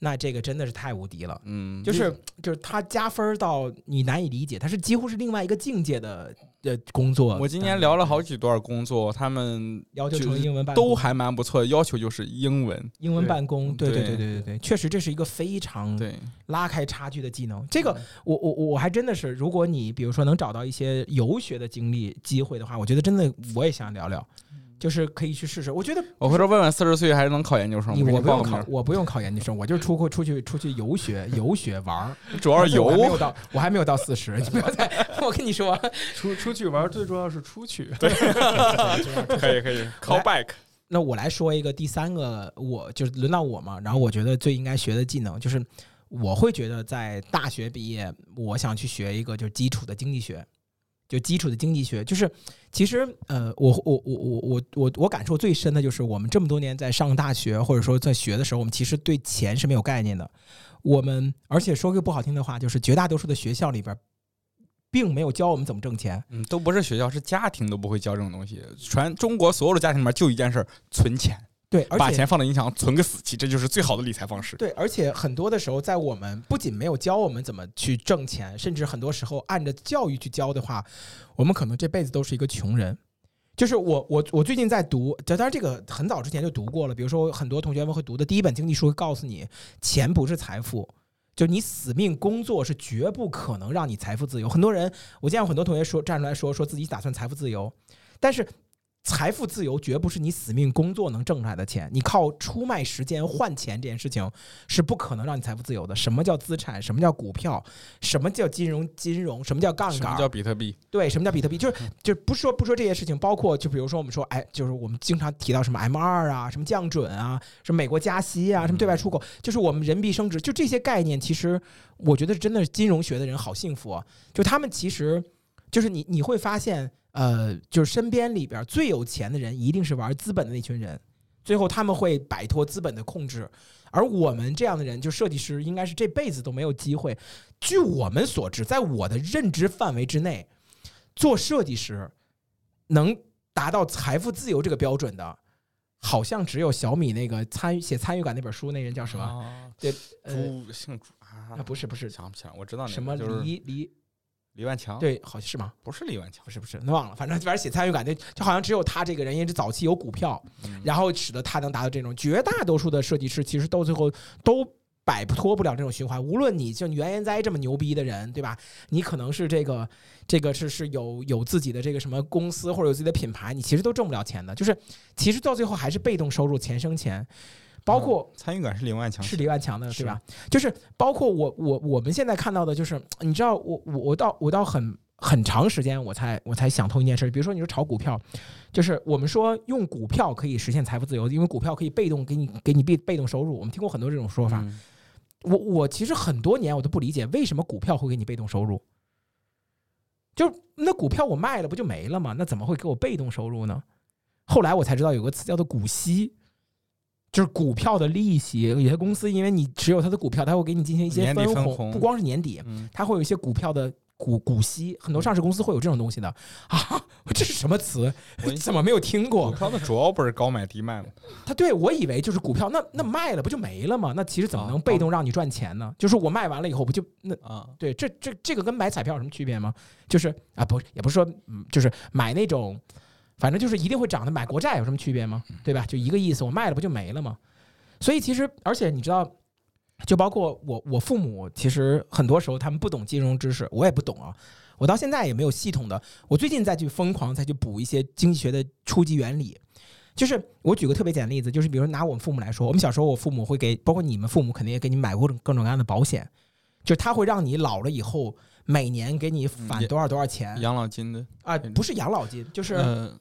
那这个真的是太无敌了。嗯，就是就是它加分到你难以理解，它是几乎是另外一个境界的的工作。我今年聊了好几段工作，他们要求成英文办公都还蛮不错的，要求就是英文。英文办公，对对对对对对对，确实这是一个非常对，拉开差距的技能。这个我我我还真的是，如果你比如说能找到一些游学的经历机会的话，我觉得真的我也想聊聊，就是可以去试试。我觉得我回头问问四十岁还能考研究生，吗我不用考我不用考研究生，我就是出国出去出去游学游学玩儿。主要是我还没有游。到，我还没有到四十，你不要再，我跟你说，出出去玩儿最重要是出去。对可以可以，call back。那我来说一个第三个，我就是轮到我嘛。然后我觉得最应该学的技能就是，我会觉得在大学毕业，我想去学一个就是基础的经济学，就基础的经济学。就是其实呃，我我我我我我我感受最深的就是我们这么多年在上大学或者说在学的时候，我们其实对钱是没有概念的。我们而且说个不好听的话，就是绝大多数的学校里边，并没有教我们怎么挣钱。嗯，都不是学校，是家庭都不会教这种东西。全中国所有的家庭里面就一件事儿：存钱，对，而且把钱放到银行存个死期，这就是最好的理财方式。对，而且很多的时候，在我们不仅没有教我们怎么去挣钱，甚至很多时候按着教育去教的话，我们可能这辈子都是一个穷人。就是我我我最近在读，当然这个很早之前就读过了。比如说，很多同学们会读的第一本经济书会告诉你，钱不是财富，就你死命工作是绝不可能让你财富自由。很多人，我见过很多同学说站出来说说自己打算财富自由，但是财富自由绝不是你死命工作能挣出来的钱，你靠出卖时间换钱这件事情是不可能让你财富自由的。什么叫资产？什么叫股票？什么叫金融？金融？什么叫杠杆？什么叫比特币？对，什么叫比特币？就是就不说不说这些事情，包括就比如说我们说，哎，就是我们经常提到什么 M 二啊，什么降准啊，什么美国加息啊，什么对外出口，就是我们人民币升值，就这些概念，其实我觉得真的是金融学的人好幸福啊！就他们其实就是你你会发现，呃，就是身边里边最有钱的人一定是玩资本的那群人，最后他们会摆脱资本的控制，而我们这样的人，就设计师，应该是这辈子都没有机会。据我们所知，在我的认知范围之内，做设计师能达到财富自由这个标准的，好像只有小米那个参与写参与感那本书那人叫什么？啊，对，呃，朱姓朱啊啊，不是不是想不起来，我知道那个什么就是黎黎，李万强，，对，好像是吗？不是李万强不，是不是，那忘了，反正反正写参与感，就就好像只有他这个人，因为是早期有股票，嗯然后使得他能达到这种。绝大多数的设计师其实到最后都摆脱不了这种循环。无论你就袁研哉这么牛逼的人，对吧？你可能是这个这个是是有有自己的这个什么公司或者有自己的品牌，你其实都挣不了钱的。就是其实到最后还是被动收入，钱生钱。包括参与感是李万强，是李万强的，对吧？就是包括我我我们现在看到的，就是你知道，我我我到我到很很长时间我才我才想通一件事，比如说你说炒股票，就是我们说用股票可以实现财富自由，因为股票可以被动给你给你被被动收入，我们听过很多这种说法。我我其实很多年我都不理解为什么股票会给你被动收入，就那股票我卖了不就没了吗？那怎么会给我被动收入呢？后来我才知道有个词叫做股息。就是股票的利息，有些公司因为你持有它的股票，它会给你进行一些分红，不光是年底，它会有一些股票的股股息，很多上市公司会有这种东西的啊。这是什么词？怎么没有听过？股票的主要不是高买低卖吗？他对我以为就是股票，那那卖了不就没了吗？那其实怎么能被动让你赚钱呢？就是我卖完了以后不就那啊？对，这这这个跟买彩票有什么区别吗？就是啊，不也不是说，就是买那种。反正就是一定会涨的，买国债有什么区别吗？对吧？就一个意思，我卖了不就没了吗？所以其实，而且你知道，就包括我，我父母其实很多时候他们不懂金融知识，我也不懂啊。我到现在也没有系统的，我最近再去疯狂再去补一些经济学的初级原理。就是我举个特别简单的例子，就是比如拿我们父母来说，我们小时候我父母会给，包括你们父母肯定也给你买过各种各样的保险，就是他会让你老了以后每年给你返多少多少钱，养老金的啊，不是养老金，就是。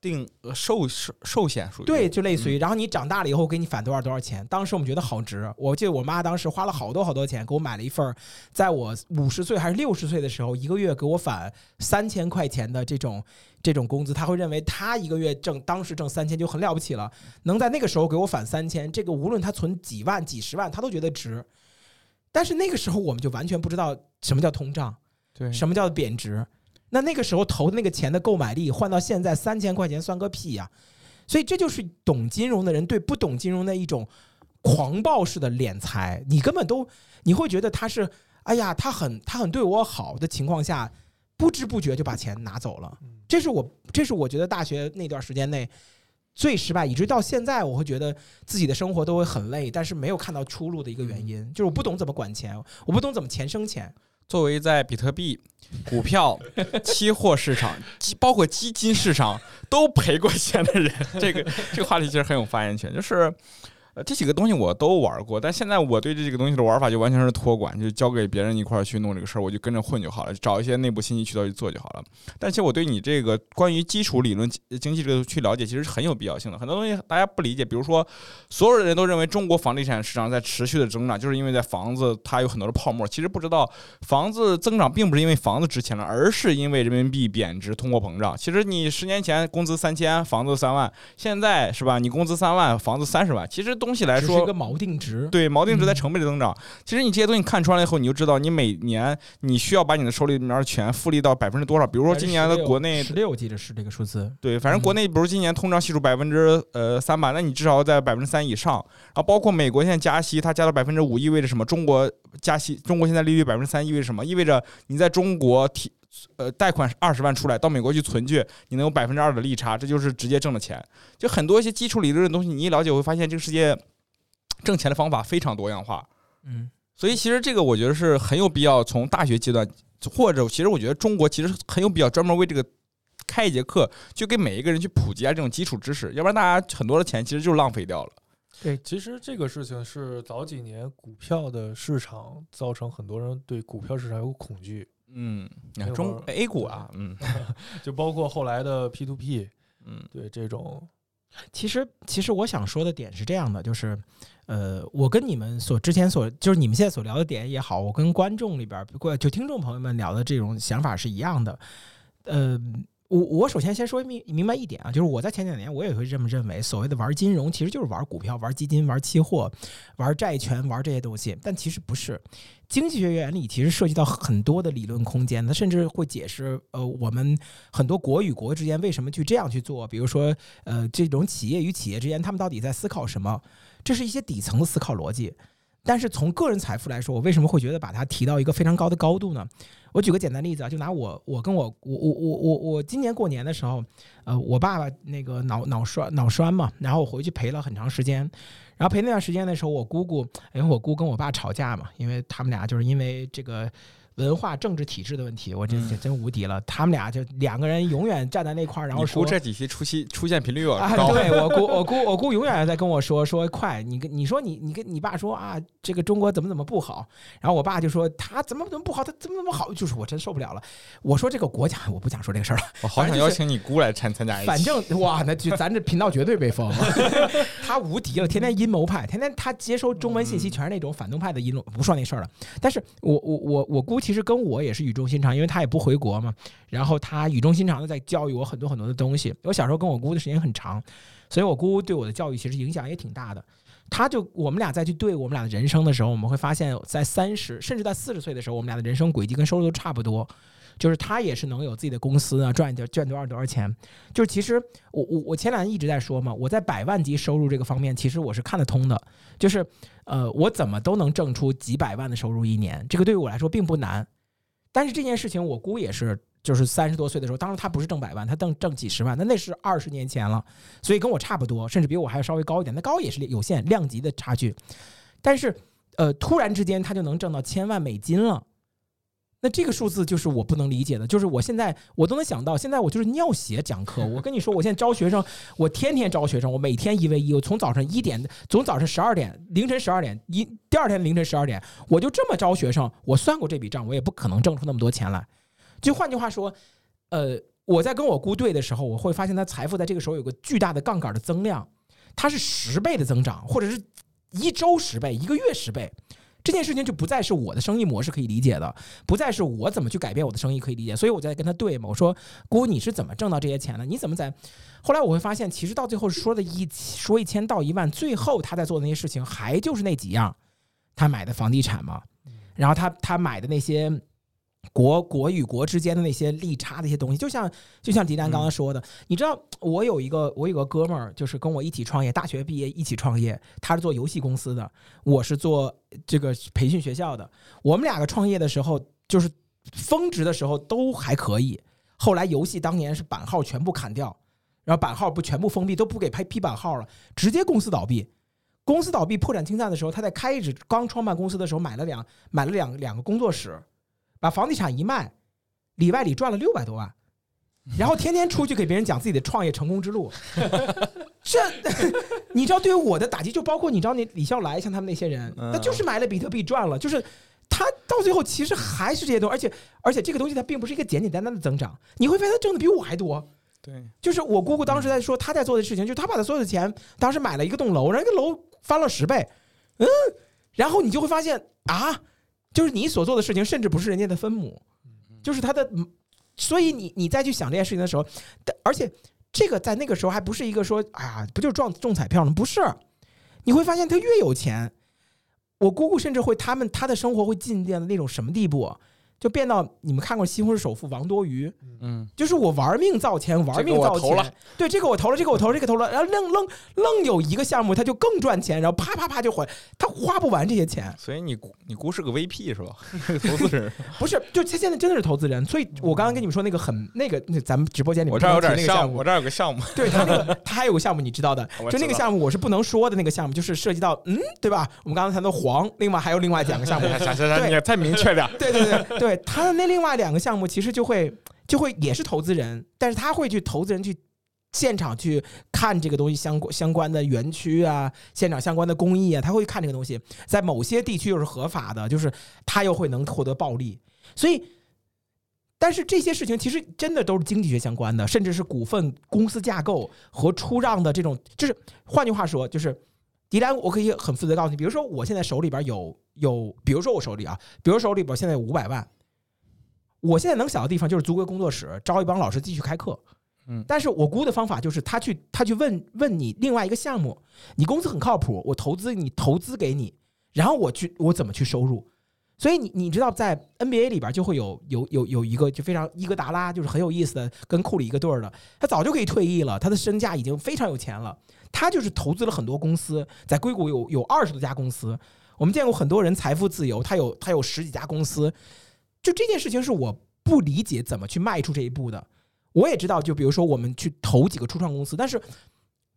定寿寿寿险属于对，就类似于，然后你长大了以后给你返多少多少钱。当时我们觉得好值，我记得我妈当时花了好多好多钱给我买了一份，在我五十岁还是六十岁的时候，一个月给我返三千块钱的这种这种工资。他会认为他一个月挣当时挣三千就很了不起了，能在那个时候给我返三千，这个无论他存几万几十万，他都觉得值。但是那个时候我们就完全不知道什么叫通胀，对，什么叫贬值。那那个时候投的那个钱的购买力换到现在三千块钱算个屁呀！所以这就是懂金融的人对不懂金融的一种狂暴式的敛财。你根本都你会觉得他是哎呀，他很他很对我好的情况下，不知不觉就把钱拿走了。这是我这是我觉得大学那段时间内最失败，以至于到现在我会觉得自己的生活都会很累，但是没有看到出路的一个原因，就是我不懂怎么管钱，我不懂怎么钱生钱。作为在比特币、股票、期货市场，包括基金市场都赔过钱的人，这个这个话题其实很有发言权，就是。这几个东西我都玩过，但现在我对这几个东西的玩法就完全是托管，就交给别人一块儿去弄这个事儿，我就跟着混就好了，找一些内部信息渠道去做就好了。但其实我对你这个关于基础理论经济这个去了解，其实是很有必要性的。很多东西大家不理解，比如说，所有的人都认为中国房地产市场在持续的增长，就是因为在房子它有很多的泡沫。其实不知道，房子增长并不是因为房子值钱了，而是因为人民币贬值、通货膨胀。其实你十年前工资三千，房子三万，现在是吧？你工资三万，房子三十万，其实都东西来说。锚定值对锚定值在成倍的增长。其实你这些东西看穿了以后，你就知道你每年你需要把你的手里面钱复利到百分之多少。比如说今年的国内十六，记得是这个数字。对，反正国内比如今年通胀系数百分之呃三吧，那你至少在百分之三以上。然后包括美国现在加息，它加到百分之五，意味着什么？中国加息，中国现在利率百分之三，意味着什么？意味着你在中国提呃贷款二十万出来，到美国去存去，你能有百分之二的利差，这就是直接挣的钱。就很多一些基础理论的东西，你一了解，会发现这个世界。挣钱的方法非常多样化，嗯，所以其实这个我觉得是很有必要从大学阶段，或者其实我觉得中国其实很有必要专门为这个开一节课，就给每一个人去普及下这种基础知识，要不然大家很多的钱其实就浪费掉了。对，其实这个事情是早几年股票的市场造成很多人对股票市场有恐惧，嗯，你看中 A 股啊，嗯，就包括后来的 P to P，嗯，对这种，其实其实我想说的点是这样的，就是。呃，我跟你们所之前所就是你们现在所聊的点也好，我跟观众里边过就听众朋友们聊的这种想法是一样的。呃，我我首先先说明明白一点啊，就是我在前两年我也会这么认为，所谓的玩金融其实就是玩股票、玩基金、玩期货、玩债权、玩这些东西，但其实不是。经济学原理其实涉及到很多的理论空间，它甚至会解释呃我们很多国与国之间为什么去这样去做，比如说呃这种企业与企业之间他们到底在思考什么。这是一些底层的思考逻辑，但是从个人财富来说，我为什么会觉得把它提到一个非常高的高度呢？我举个简单例子啊，就拿我我跟我我我我我我今年过年的时候，呃，我爸爸那个脑脑栓脑栓嘛，然后我回去陪了很长时间，然后陪那段时间的时候，我姑姑因为我姑跟我爸吵架嘛，因为他们俩就是因为这个。文化政治体制的问题，我真真无敌了。他们俩就两个人永远站在那块儿，然后说这几期出戏出现频率有啊，对我姑我姑我姑永远在跟我说说快，你跟你说你你跟你爸说啊，这个中国怎么怎么不好，然后我爸就说他怎么怎么不好，他怎么怎么好，就是我真受不了了。我说这个国家我不想说这个事儿了，我好想邀请你姑来参参加一反正哇，那就咱这频道绝对被封，他无敌了，天天阴谋派，天天他接收中文信息全是那种反动派的阴谋，不说那事儿了。但是我我我我姑其实跟我也是语重心长，因为他也不回国嘛。然后他语重心长的在教育我很多很多的东西。我小时候跟我姑的时间很长，所以我姑对我的教育其实影响也挺大的。他就我们俩再去对我们俩的人生的时候，我们会发现，在三十甚至在四十岁的时候，我们俩的人生轨迹跟收入都差不多。就是他也是能有自己的公司啊，赚一点赚多少多少钱。就是其实我我我前两天一直在说嘛，我在百万级收入这个方面，其实我是看得通的。就是呃，我怎么都能挣出几百万的收入一年，这个对于我来说并不难。但是这件事情，我姑也是，就是三十多岁的时候，当时他不是挣百万，他挣挣几十万，那那是二十年前了，所以跟我差不多，甚至比我还要稍微高一点。那高也是有限量级的差距，但是呃，突然之间他就能挣到千万美金了。那这个数字就是我不能理解的，就是我现在我都能想到，现在我就是尿血讲课。我跟你说，我现在招学生，我天天招学生，我每天一 v 一，我从早上一点，从早上十二点，凌晨十二点，一第二天凌晨十二点，我就这么招学生。我算过这笔账，我也不可能挣出那么多钱来。就换句话说，呃，我在跟我姑对的时候，我会发现他财富在这个时候有个巨大的杠杆的增量，它是十倍的增长，或者是一周十倍，一个月十倍。这件事情就不再是我的生意模式可以理解的，不再是我怎么去改变我的生意可以理解，所以我在跟他对嘛，我说姑你是怎么挣到这些钱的？你怎么在？后来我会发现，其实到最后说的一说一千道一万，最后他在做的那些事情还就是那几样，他买的房地产嘛，然后他他买的那些。国国与国之间的那些利差的一些东西，就像就像迪丹刚刚说的，你知道，我有一个我有个哥们儿，就是跟我一起创业，大学毕业一起创业，他是做游戏公司的，我是做这个培训学校的。我们两个创业的时候，就是峰值的时候都还可以，后来游戏当年是版号全部砍掉，然后版号不全部封闭，都不给批批版号了，直接公司倒闭。公司倒闭破产清算的时候，他在开始刚创办公司的时候买了两买了两两个工作室。把房地产一卖，里外里赚了六百多万，然后天天出去给别人讲自己的创业成功之路。这 你知道，对于我的打击，就包括你知道那李笑来像他们那些人，那就是买了比特币赚了，就是他到最后其实还是这些东西，而且而且这个东西它并不是一个简简单单的增长，你会发现他挣的比我还多。对，就是我姑姑当时在说他在做的事情，就是他把他所有的钱当时买了一个栋楼，然后一个楼翻了十倍，嗯，然后你就会发现啊。就是你所做的事情，甚至不是人家的分母，就是他的，所以你你再去想这件事情的时候，而且这个在那个时候还不是一个说，哎呀，不就中中彩票吗？不是，你会发现他越有钱，我姑姑甚至会他们他的生活会进店的那种什么地步。就变到你们看过《西红柿首富》王多鱼，嗯，就是我玩命造钱，玩命造钱，对这个我投了，这个我投了，这个投了，然后愣愣愣有一个项目，他就更赚钱，然后啪啪啪就还，他花不完这些钱。所以你估你姑是个 VP 是吧？投资人不是，就他现在真的是投资人。所以我刚刚跟你们说那个很那个，那咱们直播间里面我这儿有点项目，我这儿有个项目，对他那个他还有个项目你知道的，就那个项目我是不能说的那个项目，就是涉及到嗯，对吧？我们刚刚谈到黄，另外还有另外两个项目，行行行，你再明确点。对对对对，对他的那另外。两个项目其实就会就会也是投资人，但是他会去投资人去现场去看这个东西相关相关的园区啊，现场相关的工艺啊，他会看这个东西，在某些地区又是合法的，就是他又会能获得暴利。所以，但是这些事情其实真的都是经济学相关的，甚至是股份公司架构和出让的这种，就是换句话说，就是迪兰，我可以很负责告诉你，比如说我现在手里边有有，比如说我手里啊，比如手里边现在有五百万。我现在能想的地方就是租个工作室，招一帮老师继续开课。嗯，但是我估的方法就是他去他去问问你另外一个项目，你公司很靠谱，我投资你投资给你，然后我去我怎么去收入？所以你你知道在 NBA 里边就会有有有有一个就非常伊戈达拉就是很有意思的跟库里一个队儿的，他早就可以退役了，他的身价已经非常有钱了，他就是投资了很多公司，在硅谷有有二十多家公司。我们见过很多人财富自由，他有他有十几家公司，就这件事情是我不理解怎么去迈出这一步的。我也知道，就比如说我们去投几个初创公司，但是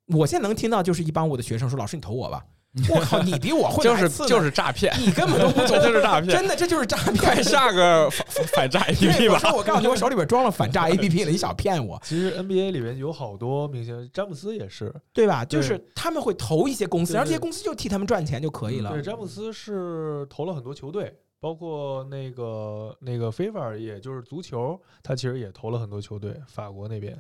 我现在能听到就是一帮我的学生说：“老师，你投我吧。”我靠，你比我会就是就是诈骗，你根本都不懂，就是诈骗真的这就是诈骗。快下个反反反诈对 APP 我吧。说我告诉你，我手里边装了反诈 APP 了，你想骗我，其实 NBA 里面有好多明星，詹姆斯也是。对吧？就是他们会投一些公司，然后这些公司就替他们赚钱就可以了对，。詹姆斯是投了很多球队，包括那个那个 FIFA，也就是足球，他其实也投了很多球队，法国那边。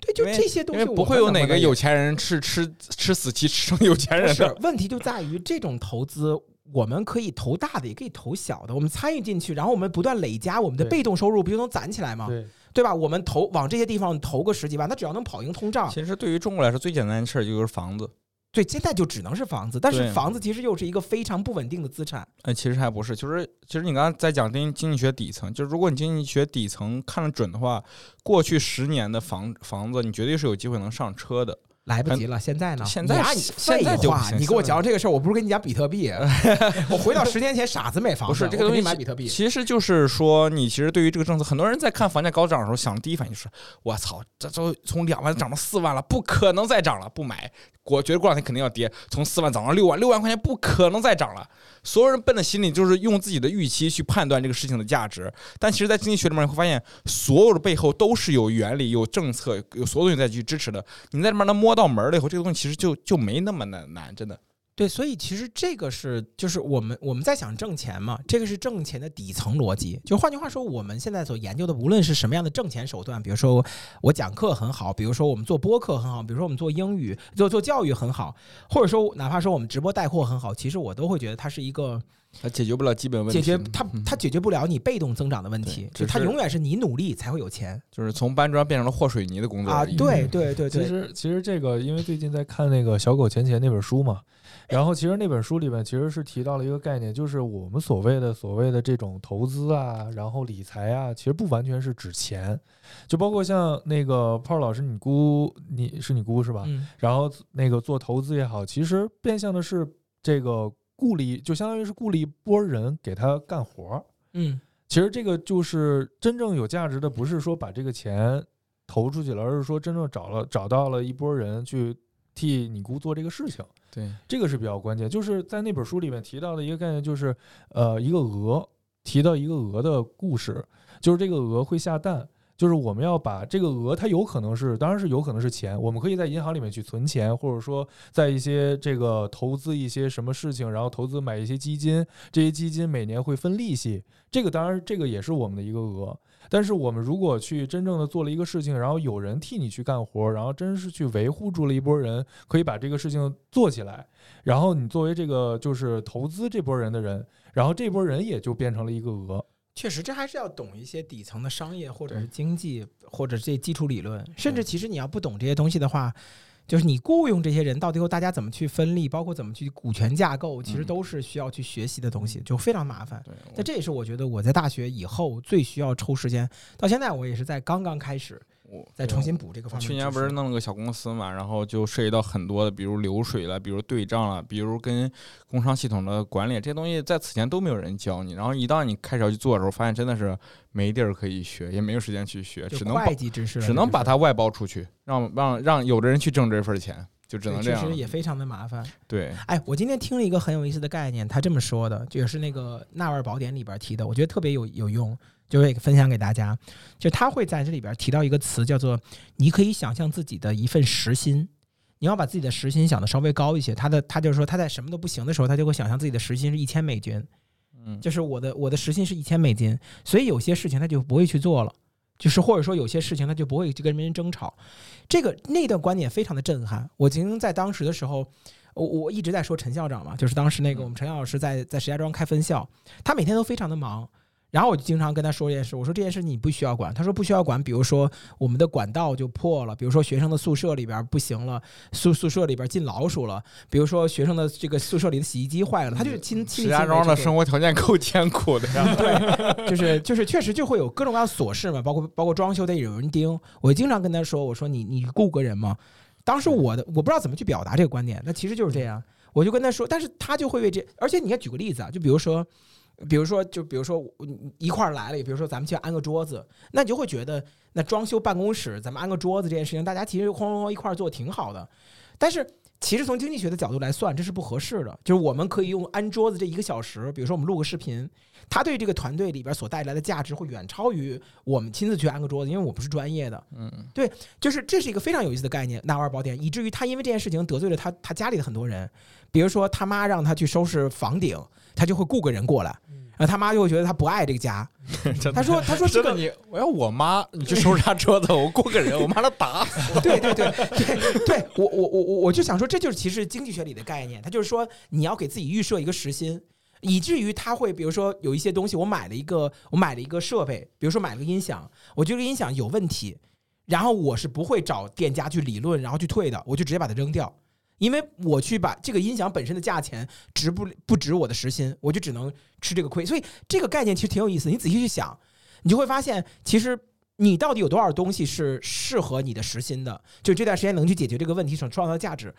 对，就这些东西，因为不会有哪个有钱人吃吃吃死棋吃成有钱人的。问题就在于这种投资，我们可以投大的，也可以投小的。我们参与进去，然后我们不断累加我们的被动收入，不就能攒起来吗？对，对吧？我们投往这些地方投个十几万，他只要能跑赢通胀，其实对于中国来说，最简单的事儿就是房子。对，现在就只能是房子。但是房子其实又是一个非常不稳定的资产。哎，其实还不是，就是其实你刚才在讲经经济学底层，就是如果你经济学底层看得准的话，过去十年的房房子，你绝对是有机会能上车的。来不及了，现在呢？现在现在就行你给我讲这个事儿，我不是跟你讲比特币，我回到十年前，傻子买房子，不是这个东西买比特币。其实就是说，你其实对于这个政策，很多人在看房价高涨的时候，想的第一反应就是：我操，这都从两万涨到四万了，不可能再涨了，不买。我觉得过两天肯定要跌，从四万涨到六万，六万块钱不可能再涨了。所有人笨的心理就是用自己的预期去判断这个事情的价值，但其实，在经济学里面你会发现，所有的背后都是有原理、有政策、有所有东西在去支持的。你在这边能摸到门了以后，这个东西其实就就没那么难难，真的。对，所以其实这个是就是我们我们在想挣钱嘛，这个是挣钱的底层逻辑。就换句话说，我们现在所研究的，无论是什么样的挣钱手段，比如说我讲课很好，比如说我们做播客很好，比如说我们做英语做做教育很好，或者说哪怕说我们直播带货很好，其实我都会觉得它是一个它解决不了基本问题，解决它嗯它解决不了你被动增长的问题，就它永远是你努力才会有钱。就是从搬砖变成了和水泥的工作啊！对对对对，其实其实这个，因为最近在看那个《小狗钱钱》那本书嘛，然后其实那本书里面其实是提到了一个概念，就是我们所谓的所谓的这种投资啊，然后理财啊，其实不完全是指钱，就包括像那个炮儿老师，你姑你是你姑是吧？嗯。然后那个做投资也好，其实变相的是这个雇了一，就相当于是雇了一波人给他干活儿。嗯其实这个就是真正有价值的，不是说把这个钱投出去了，而是说真正找了找到了一波人去替你姑做这个事情，对，这个是比较关键。就是在那本书里面提到的一个概念，就是呃一个鹅提到一个鹅的故事，就是这个鹅会下蛋。就是我们要把这个额，它有可能是，当然是有可能是钱，我们可以在银行里面去存钱，或者说在一些这个投资一些什么事情，然后投资买一些基金，这些基金每年会分利息，这个当然这个也是我们的一个额。但是我们如果去真正的做了一个事情，然后有人替你去干活，然后真是去维护住了一波人，可以把这个事情做起来，然后你作为这个就是投资这波人的人，然后这波人也就变成了一个额。确实，这还是要懂一些底层的商业或者是经济，或者这基础理论。甚至其实你要不懂这些东西的话，就是你雇佣这些人，到最后大家怎么去分利，包括怎么去股权架构，其实嗯都是需要去学习的东西，就非常麻烦。对，那这也是我觉得我在大学以后最需要抽时间，到现在我也是在刚刚开始我再重新补这个方面。去年不是弄了个小公司嘛，然后就涉及到很多的，比如流水了，比如对账了，比如跟工商系统的管理，这些东西在此前都没有人教你。然后一到你开始要去做的时候，发现真的是没地儿可以学，也没有时间去学，只能把会计知识，只能把它外包出去，让让让有的人去挣这份钱，就只能这样其实。也非常的麻烦。对，哎，我今天听了一个很有意思的概念，他这么说的，就也是那个《纳瓦尔宝典》里边提的，我觉得特别有有用，就会分享给大家。就他会在这里边提到一个词，叫做“你可以想象自己的一份时薪”。你要把自己的时薪想的稍微高一些，他的他就是说他在什么都不行的时候，他就会想象自己的时薪是一千美金，嗯，就是我的我的时薪是一千美金，所以有些事情他就不会去做了，就是或者说有些事情他就不会去跟别人争吵。这个那段观点非常的震撼。我曾经在当时的时候，我我一直在说陈校长嘛，就是当时那个我们陈老师在在石家庄开分校，他每天都非常的忙。然后我就经常跟他说这件事，我说这件事你不需要管。他说不需要管，比如说我们的管道就破了，比如说学生的宿舍里边不行了，宿宿舍里边进老鼠了，比如说学生的这个宿舍里的洗衣机坏了，他就亲亲石家庄的生活活条件够艰苦的呀。对，就是就是确实就会有各种各样的琐事嘛，包括包括装修得有人盯。我经常跟他说，我说你你雇个人嘛。当时我的我不知道怎么去表达这个观点，那其实就是这样。我就跟他说，但是他就会为这，而且你看举个例子啊，就比如说，比如说，就比如说一块儿来了，比如说咱们去安个桌子，那你就会觉得，那装修办公室咱们安个桌子这件事情，大家其实哐哐哐一块儿做挺好的，但是。其实从经济学的角度来算，这是不合适的。就是我们可以用安桌子这一个小时，比如说我们录个视频，它对这个团队里边所带来的价值会远超于我们亲自去安个桌子，因为我不是专业的。嗯，对，就是这是一个非常有意思的概念，纳瓦尔宝典，以至于他因为这件事情得罪了他他家里的很多人，比如说他妈让他去收拾房顶，他就会雇个人过来。后他妈就会觉得他不爱这个家，他说：“他说这个你，我要我妈，你去收拾他桌子，我雇个人，我妈他打死。”对对对对对，我我我我我就想说，这就是其实经济学里的概念，他就是说你要给自己预设一个时薪，以至于他会比如说有一些东西，我买了一个我买了一个设备，比如说买了个音响，我觉得音响有问题，然后我是不会找店家去理论，然后去退的，我就直接把它扔掉。因为我去把这个音响本身的价钱值不不值我的时薪，我就只能吃这个亏。所以这个概念其实挺有意思。你仔细去想，你就会发现，其实你到底有多少东西是适合你的时薪的？就这段时间能去解决这个问题，所创造的价值。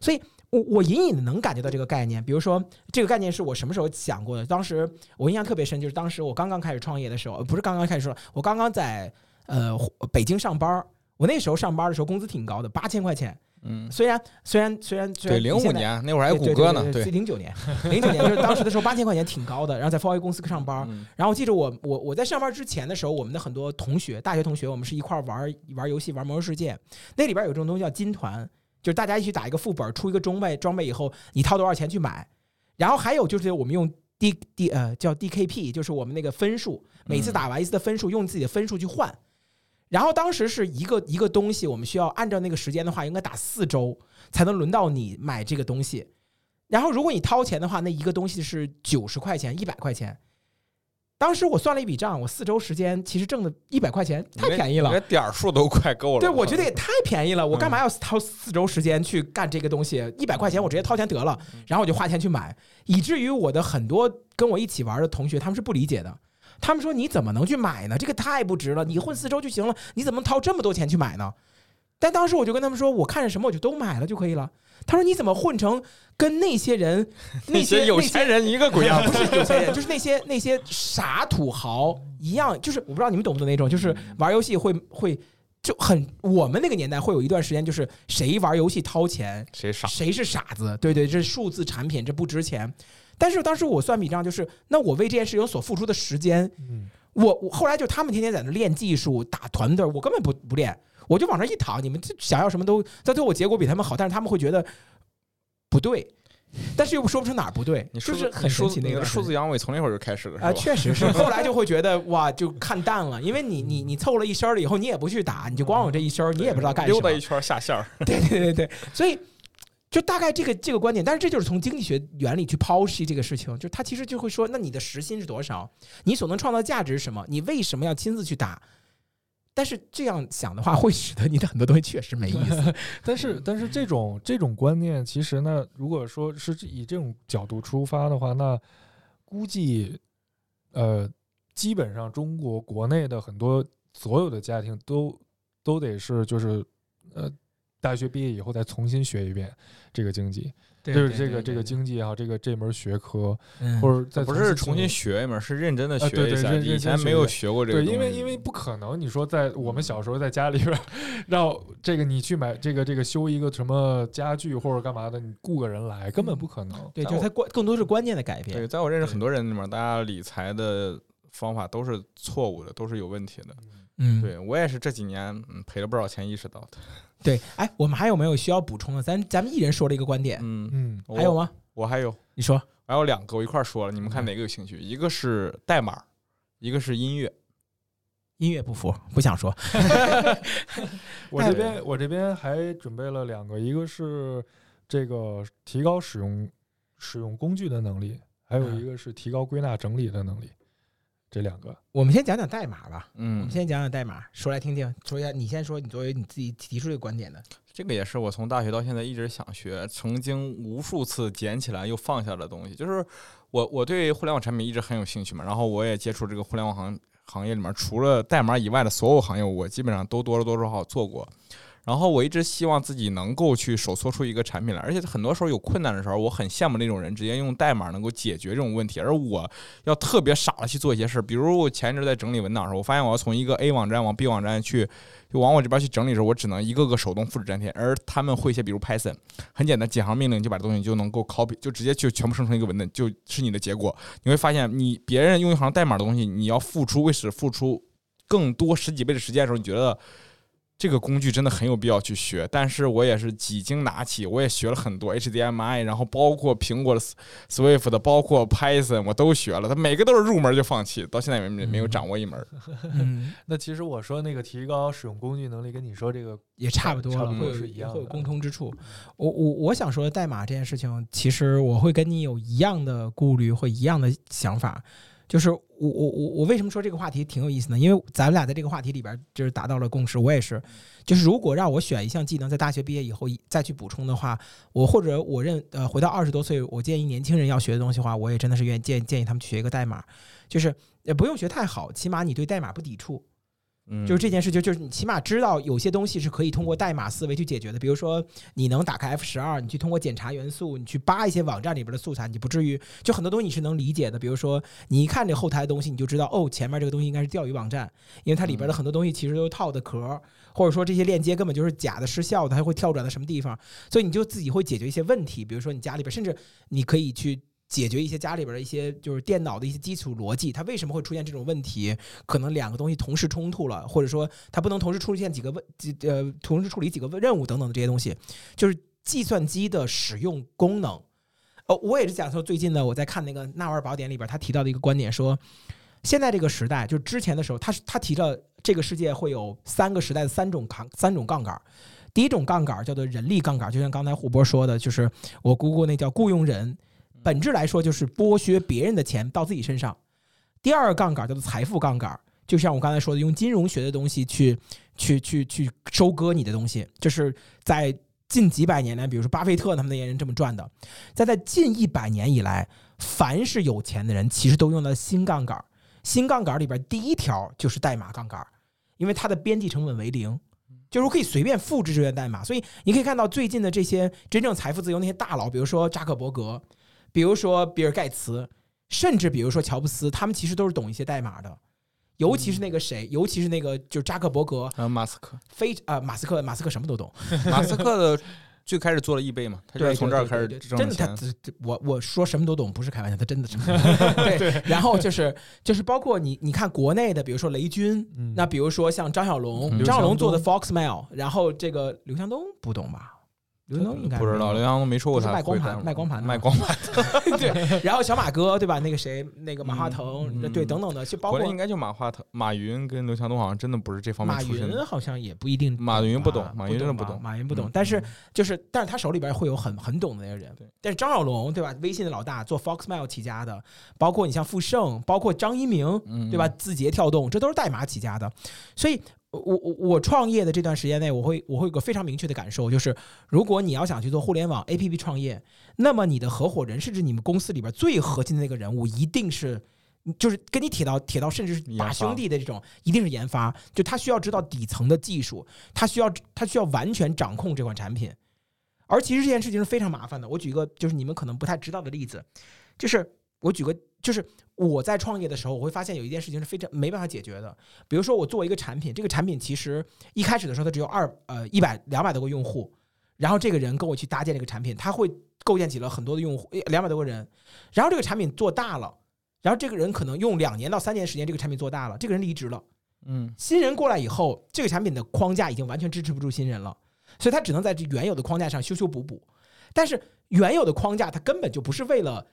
所以我我隐隐的能感觉到这个概念。比如说，这个概念是我什么时候想过的？当时我印象特别深，就是当时我刚刚开始创业的时候，不是刚刚开始说，我刚刚在呃北京上班。我那时候上班的时候，工资挺高的，八千块钱。嗯，虽然虽然虽然虽然对零五年那会儿还有谷歌呢，对零九年零九年就是当时的时候八千块钱挺高的，然后在华为公司上班，然后我记着我我我在上班之前的时候，我们的很多同学大学同学，我们是一块玩玩游戏玩魔兽世界，那里边有这种东西叫金团，就是大家一起打一个副本，出一个装备装备以后，你掏多少钱去买，然后还有就是我们用 D D 呃叫 DKP，就是我们那个分数，每次打完一次的分数，用自己的分数去换。然后当时是一个一个东西，我们需要按照那个时间的话，应该打四周才能轮到你买这个东西。然后如果你掏钱的话，那一个东西是九十块钱、一百块钱。当时我算了一笔账，我四周时间其实挣的一百块钱太便宜了，点数都快够了。对，我觉得也太便宜了，我干嘛要掏四周时间去干这个东西？一百块钱我直接掏钱得了，然后我就花钱去买，以至于我的很多跟我一起玩的同学他们是不理解的。他们说：“你怎么能去买呢？这个太不值了！你混四周就行了，你怎么掏这么多钱去买呢？”但当时我就跟他们说：“我看着什么我就都买了就可以了。”他说：“你怎么混成跟那些人、那些有钱人一个鬼样？不是有钱人，就是那些那些傻土豪一样。就是我不知道你们懂不懂那种，就是玩游戏会会就很我们那个年代会有一段时间，就是谁玩游戏掏钱谁傻，谁是傻子。对对，这是数字产品，这不值钱。”但是当时我算笔账，就是那我为这件事情所付出的时间，我我后来就他们天天在那练技术、打团队，我根本不不练，我就往那一躺。你们想要什么都，到最后我结果比他们好，但是他们会觉得不对，但是又说不出哪儿不对，就是很神奇。那个数字阳痿从那会儿就开始了啊，确实是。后来就会觉得哇，就看淡了，因为你你你凑了一身了以后，你也不去打，你就光有这一身，你也不知道干什么，溜达一圈下线儿。对对对对，所以。就大概这个这个观点，但是这就是从经济学原理去剖析这个事情，就他其实就会说，那你的时薪是多少？你所能创造价值是什么？你为什么要亲自去打？但是这样想的话，会使得你的很多东西确实没意思。但是，但是这种这种观念，其实呢，如果说是以这种角度出发的话，那估计呃，基本上中国国内的很多所有的家庭都都得是就是呃。大学毕业以后再重新学一遍这个经济，就是这个这个经济也好，这个这门学科，或者再不是重新学一门，是认真的学一下。以前没有学过这个。对，因为因为不可能，你说在我们小时候在家里边让这个你去买这个这个修一个什么家具或者干嘛的，你雇个人来根本不可能。对，就是它关更多是观念的改变。对，在我认识很多人里面，大家理财的方法都是错误的，都是有问题的。嗯，对我也是这几年嗯赔了不少钱意识到的。对，哎，我们还有没有需要补充的？咱咱们一人说了一个观点，嗯嗯，还有吗？我还有，你说，还有两个，我一块说了，你们看哪个有兴趣？一个是代码，一个是音乐。音乐不服，不想说。我这边我这边还准备了两个，一个是这个提高使用使用工具的能力，还有一个是提高归纳整理的能力。这两个，我们先讲讲代码吧。嗯，我们先讲讲代码，说来听听。说一下，你先说，你作为你自己提出这个观点的。这个也是我从大学到现在一直想学，曾经无数次捡起来又放下的东西。就是我我对互联网产品一直很有兴趣嘛，然后我也接触这个互联网行行业里面，除了代码以外的所有行业，我基本上都多多少少做过。然后我一直希望自己能够去手搓出一个产品来，而且很多时候有困难的时候，我很羡慕那种人直接用代码能够解决这种问题，而我要特别傻的去做一些事儿。比如我前一阵在整理文档的时候，我发现我要从一个 A 网站往 B 网站去，就往我这边去整理的时候，我只能一个个手动复制粘贴，而他们会一些，比如 Python，很简单，几行命令就把这东西就能够 copy，就直接就全部生成一个文档，就是你的结果。你会发现，你别人用一行代码的东西，你要付出为使付出更多十几倍的时间的时候，你觉得？这个工具真的很有必要去学，但是我也是几经拿起，我也学了很多 HDMI，然后包括苹果的 Swift 的，包括 Python，我都学了。它每个都是入门就放弃，到现在没没有掌握一门。嗯，那其实我说那个提高使用工具能力，跟你说这个也差不多了，会有是一样会有共通之处。我我我想说的代码这件事情，其实我会跟你有一样的顾虑或一样的想法。就是我我我我为什么说这个话题挺有意思呢？因为咱们俩在这个话题里边就是达到了共识。我也是，就是如果让我选一项技能，在大学毕业以后再去补充的话，我或者我认呃回到二十多岁，我建议年轻人要学的东西的话，我也真的是愿意建建议他们去学一个代码，就是也不用学太好，起码你对代码不抵触。就是这件事，情就是你起码知道有些东西是可以通过代码思维去解决的。比如说，你能打开 F 十二，你去通过检查元素，你去扒一些网站里边的素材，你不至于就很多东西你是能理解的。比如说，你一看这后台的东西，你就知道哦，前面这个东西应该是钓鱼网站，因为它里边的很多东西其实都是套的壳，或者说这些链接根本就是假的、失效的，它会跳转到什么地方，所以你就自己会解决一些问题。比如说，你家里边甚至你可以去。解决一些家里边的一些就是电脑的一些基础逻辑，它为什么会出现这种问题？可能两个东西同时冲突了，或者说它不能同时出现几个问，几呃，同时处理几个任务等等的这些东西，就是计算机的使用功能。哦，我也是讲说，最近呢，我在看那个《纳瓦尔宝典》里边，他提到的一个观点说，现在这个时代，就是之前的时候，他他提到这个世界会有三个时代的三种杠三种杠杆。第一种杠杆叫做人力杠杆，就像刚才胡波说的，就是我姑姑那叫雇佣人。本质来说就是剥削别人的钱到自己身上。第二个杠杆叫做财富杠杆，就像我刚才说的，用金融学的东西去去去去收割你的东西，就是在近几百年来，比如说巴菲特他们那些人这么赚的。在在近一百年以来，凡是有钱的人，其实都用到新杠杆。新杠杆里边第一条就是代码杠杆，因为它的边际成本为零，就是我可以随便复制这些代码。所以你可以看到最近的这些真正财富自由那些大佬，比如说扎克伯格。比如说比尔盖茨，甚至比如说乔布斯，他们其实都是懂一些代码的，尤其是那个谁，尤其是那个就是扎克伯格，还有马斯克，非啊马斯克，马斯克什么都懂，马斯克的最开始做了易贝嘛，他就是从这儿开始真的他我我说什么都懂不是开玩笑，他真的什么 对，然后就是就是包括你你看国内的，比如说雷军，那比如说像张小龙，张小龙做的 Foxmail，然后这个刘强东不懂吧？刘强东应该不知道，刘强东没说过他卖光盘，卖光盘，卖光盘。对，然后小马哥对吧？那个谁，那个马化腾，对，等等的，就包括应该就马化腾、马云跟刘强东，好像真的不是这方面。马云好像也不一定，马云不懂，马云真的不懂，马云不懂。但是就是，但是他手里边会有很很懂的那个人。对，但是张小龙对吧？微信的老大，做 Foxmail 起家的，包括你像富盛，包括张一鸣对吧？字节跳动，这都是代码起家的，所以。我我我创业的这段时间内，我会我会有个非常明确的感受，就是如果你要想去做互联网 APP 创业，那么你的合伙人甚至你们公司里边最核心的那个人物，一定是就是跟你铁到铁到甚至是把兄弟的这种，一定是研发，就他需要知道底层的技术，他需要他需要完全掌控这款产品，而其实这件事情是非常麻烦的。我举一个就是你们可能不太知道的例子，就是我举个。就是我在创业的时候，我会发现有一件事情是非常没办法解决的。比如说，我做一个产品，这个产品其实一开始的时候它只有二呃一百两百多个用户，然后这个人跟我去搭建这个产品，他会构建起了很多的用户，两百多个人，然后这个产品做大了，然后这个人可能用两年到三年时间，这个产品做大了，这个人离职了，嗯，新人过来以后，这个产品的框架已经完全支持不住新人了，所以他只能在这原有的框架上修修补补，但是原有的框架它根本就不是为了。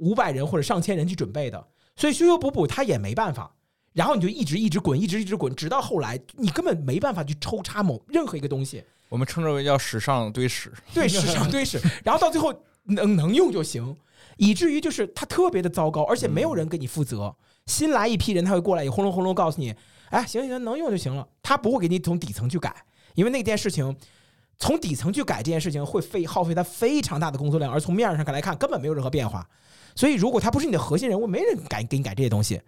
五百人或者上千人去准备的，所以修修补补他也没办法，然后你就一直一直滚，一直一直滚，直到后来你根本没办法去抽插某任何一个东西。我们称之为叫史上堆屎，对，史上堆屎。然后到最后能能用就行，以至于就是它特别的糟糕，而且没有人给你负责。新来一批人他会过来，也轰隆轰隆告诉你，哎，行行行，能用就行了。他不会给你从底层去改，因为那件事情从底层去改这件事情会费耗费他非常大的工作量，而从面上看来看根本没有任何变化。所以，如果他不是你的核心人物，没人敢给你改这些东西。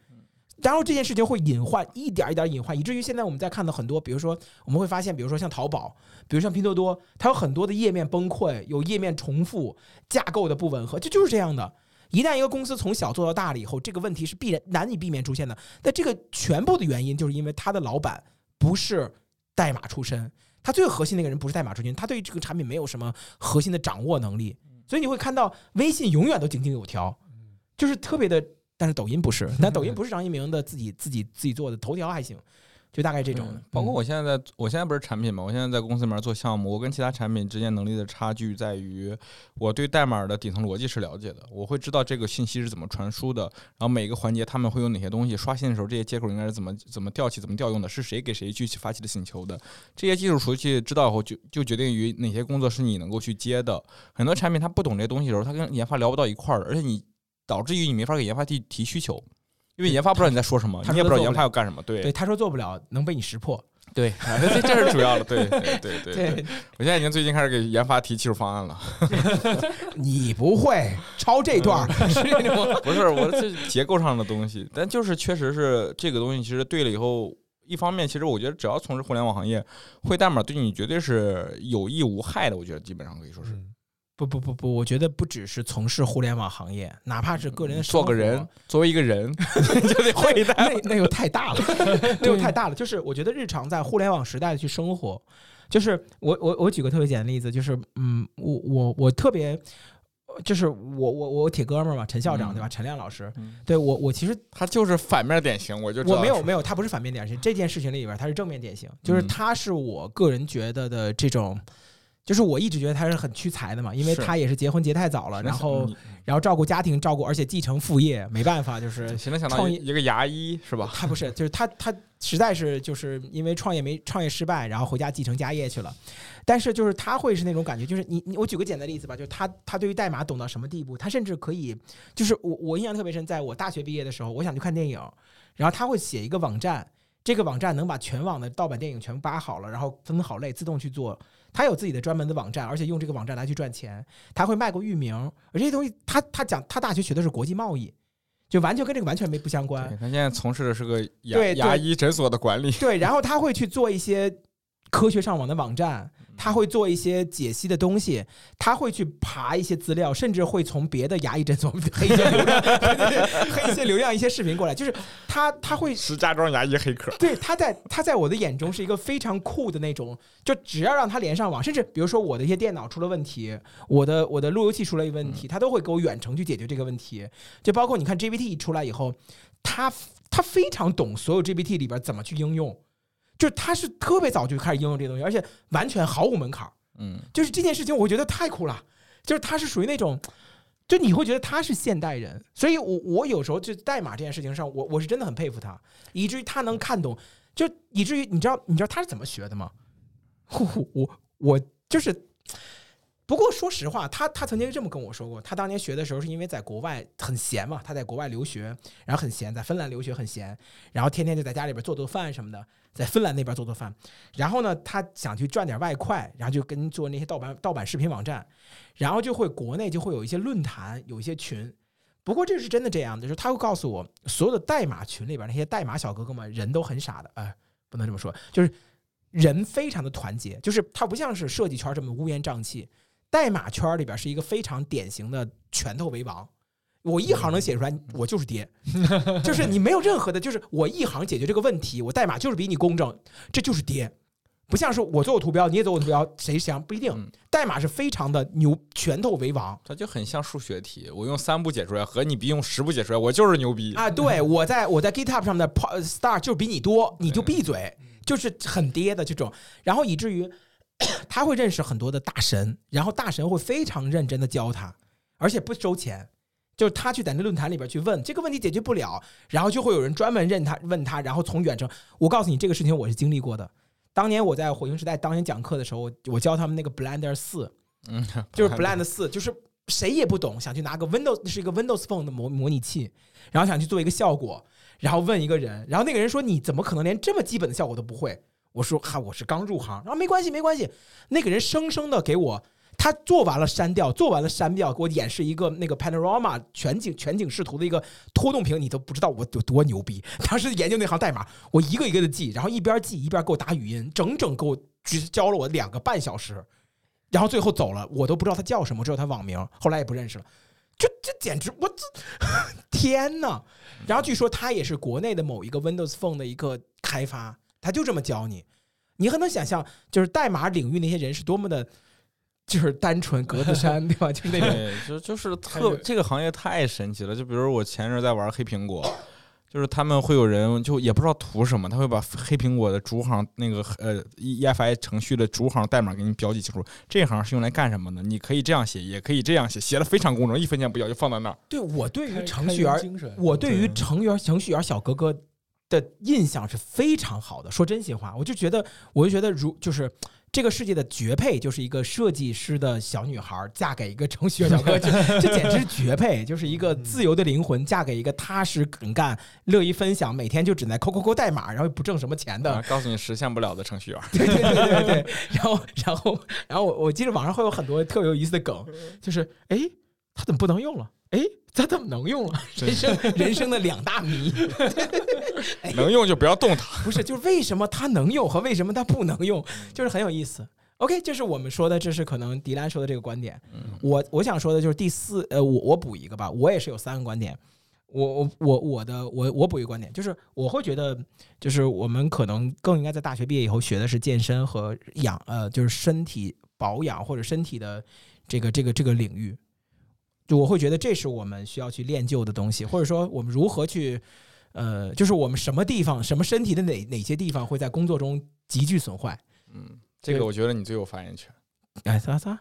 然后这件事情会隐患，一点一点隐患，以至于现在我们在看到很多，比如说我们会发现，比如说像淘宝，比如像拼多多，它有很多的页面崩溃，有页面重复、架构的不吻合，这就是这样的。一旦一个公司从小做到大了以后，这个问题是必然难以避免出现的。但这个全部的原因就是因为他的老板不是代码出身，他最核心那个人不是代码出身，他对这个产品没有什么核心的掌握能力，所以你会看到微信永远都井井有条，就是特别的。但是抖音不是，那抖音 不是张一鸣的自己自己自己做的，头条还行，就大概这种的。包括我现在在，我现在不是产品嘛，我现在在公司里面做项目，我跟其他产品之间能力的差距在于，我对代码的底层逻辑是了解的，我会知道这个信息是怎么传输的，然后每个环节他们会有哪些东西，刷新的时候这些接口应该是怎么怎么调起、怎么调用的，是谁给谁去发起的请求的，这些技术熟悉知道以后，就就决定于哪些工作是你能够去接的。很多产品它不懂这些东西的时候，它跟研发聊不到一块儿，而且你导致于你没法给研发提提需求。因为研发不知道你在说什么，你也不知道研发要干什么。对，对，他说做不了，能被你识破。对，这这是主要的。对，对，对，对。我现在已经最近开始给研发提技术方案了。你不会抄这段？不是，我这结构上的东西，但就是确实是这个东西，其实对了以后，一方面，其实我觉得只要从事互联网行业，会代码对你绝对是有益无害的。我觉得基本上可以说是。不不不不，我觉得不只是从事互联网行业，哪怕是个人做个人，作为一个人 就得会的，那那又太大了，那又太大了。就是我觉得日常在互联网时代的去生活，就是我我我举个特别简单的例子，就是嗯，我我我特别，就是我我我铁哥们儿嘛，陈校长对吧？陈亮老师，对我我其实他就是反面典型，我就我没有没有，他不是反面典型，这件事情里边他是正面典型，就是他是我个人觉得的这种。就是我一直觉得他是很屈才的嘛，因为他也是结婚结太早了，然后然后照顾家庭，照顾而且继承父业，没办法，就是现在想到一个牙医是吧？他不是，就是他他实在是就是因为创业没创业失败，然后回家继承家业去了。但是就是他会是那种感觉，就是你你我举个简单的例子吧，就是他他对于代码懂到什么地步？他甚至可以，就是我我印象特别深，在我大学毕业的时候，我想去看电影，然后他会写一个网站，这个网站能把全网的盗版电影全部扒好了，然后分好类，自动去做。他有自己的专门的网站，而且用这个网站来去赚钱。他会卖过域名，而这些东西，他他讲他大学学的是国际贸易，就完全跟这个完全没不相关。他现在从事的是个牙牙医诊所的管理。对，然后他会去做一些科学上网的网站。他会做一些解析的东西，他会去爬一些资料，甚至会从别的牙医诊所 黑一些流量，黑一些流量一些视频过来。就是他他会石家庄牙医黑客。对，他在他在我的眼中是一个非常酷的那种，就只要让他连上网，甚至比如说我的一些电脑出了问题，我的我的路由器出了一个问题，他都会给我远程去解决这个问题。就包括你看 GPT 出来以后，他他非常懂所有 GPT 里边怎么去应用。就是他是特别早就开始应用这些东西，而且完全毫无门槛嗯，就是这件事情，我觉得太酷了。就是他是属于那种，就你会觉得他是现代人。所以我我有时候就代码这件事情上，我我是真的很佩服他，以至于他能看懂，就以至于你知道你知道他是怎么学的吗？我我就是。不过说实话，他他曾经这么跟我说过，他当年学的时候是因为在国外很闲嘛，他在国外留学，然后很闲，在芬兰留学很闲，然后天天就在家里边做做饭什么的，在芬兰那边做做饭。然后呢，他想去赚点外快，然后就跟做那些盗版盗版视频网站，然后就会国内就会有一些论坛，有一些群。不过这是真的这样的，就是他会告诉我，所有的代码群里边那些代码小哥哥们人都很傻的，哎，不能这么说，就是人非常的团结，就是他不像是设计圈这么乌烟瘴气。代码圈里边是一个非常典型的拳头为王，我一行能写出来，我就是爹，就是你没有任何的，就是我一行解决这个问题，我代码就是比你工整，这就是爹，不像是我做我图标，你也做我图标，谁强不一定，代码是非常的牛，拳头为王，它就很像数学题，我用三步解出来和你比用十步解出来，我就是牛逼啊！对我在我在 GitHub 上面的 star 就比你多，你就闭嘴，就是很爹的这种，然后以至于。他会认识很多的大神，然后大神会非常认真的教他，而且不收钱。就是他去在那论坛里边去问这个问题解决不了，然后就会有人专门认他问他，然后从远程。我告诉你，这个事情我是经历过的。当年我在火星时代当年讲课的时候，我教他们那个 Blender 四，嗯，就是 Blender 四，就是谁也不懂，想去拿个 Windows 是一个 Windows Phone 的模模拟器，然后想去做一个效果，然后问一个人，然后那个人说你怎么可能连这么基本的效果都不会？我说哈，我是刚入行，然后没关系，没关系。那个人生生的给我，他做完了删掉，做完了删掉，给我演示一个那个 panorama 全景全景视图的一个拖动屏，你都不知道我有多牛逼。当时研究那行代码，我一个一个的记，然后一边记一边给我打语音，整整给我教了我两个半小时。然后最后走了，我都不知道他叫什么，只有他网名，后来也不认识了。这这简直我这 天呐！然后据说他也是国内的某一个 Windows Phone 的一个开发，他就这么教你。你很能想象，就是代码领域那些人是多么的，就是单纯格子衫，对吧？就是那种，就就是特这个行业太神奇了。就比如我前阵在玩黑苹果，就是他们会有人就也不知道图什么，他会把黑苹果的主行那个呃 EFI 程序的主行代码给你标记清楚，这行是用来干什么的？你可以这样写，也可以这样写，写的非常工整，一分钱不要就放在那儿。对我对于程序员我对于对程序员程序员小哥哥的印象是非常好的。说真心话，我就觉得，我就觉得如就是。这个世界的绝配就是一个设计师的小女孩嫁给一个程序员小哥，这 这简直是绝配，就是一个自由的灵魂嫁给一个踏实肯干、乐意分享、每天就只在抠抠抠代码，然后又不挣什么钱的啊，告诉你实现不了的程序员。对对对对对，然后然后然后我我记得网上会有很多特别有意思的梗，就是哎，他怎么不能用了？哎，它怎么能用了？人生人生的两大谜，哎能用就不要动它。不是就是为什么它能用和为什么它不能用，就是很有意思。OK，这是我们说的，这是可能迪兰说的这个观点。我我想说的就是第四，呃，我我补一个吧，我也是有三个观点。我我我我的我我补一个观点，就是我会觉得，就是我们可能更应该在大学毕业以后学的是健身和养，呃，就是身体保养或者身体的这个这个这个领域。就我会觉得这是我们需要去练就的东西，或者说我们如何去，呃，就是我们什么地方、什么身体的哪哪些地方会在工作中急剧损坏。嗯，这个我觉得你最有发言权。哎，咋咋？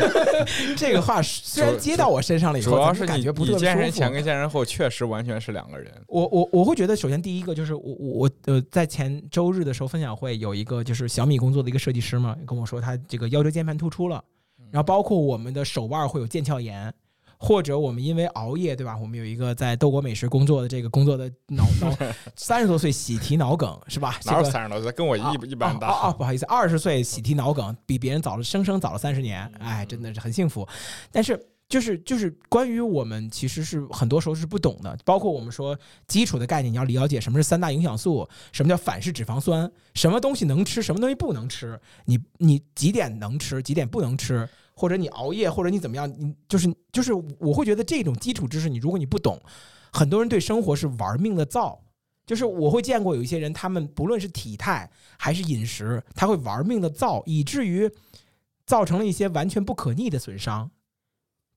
这个话虽然接到我身上了以后，主要是感觉不你健身前跟健身后确实完全是两个人。我我我会觉得，首先第一个就是我我我呃，在前周日的时候分享会有一个就是小米工作的一个设计师嘛，跟我说他这个腰椎间盘突出了，然后包括我们的手腕会有腱鞘炎。或者我们因为熬夜，对吧？我们有一个在豆果美食工作的这个工作的脑脑 三十多岁喜提脑梗是吧？哪有三十多岁？跟我一啊一般大。哦，不好意思，二十岁喜提脑梗，比别人早了生生早了三十年，哎，真的是很幸福。但是就是就是关于我们其实是很多时候是不懂的，包括我们说基础的概念，你要了解什么是三大营养素，什么叫反式脂肪酸，什么东西能吃，什么东西不能吃，你你几点能吃，几点不能吃。或者你熬夜，或者你怎么样，你就是就是，我会觉得这种基础知识，你如果你不懂，很多人对生活是玩命的造。就是我会见过有一些人，他们不论是体态还是饮食，他会玩命的造，以至于造成了一些完全不可逆的损伤。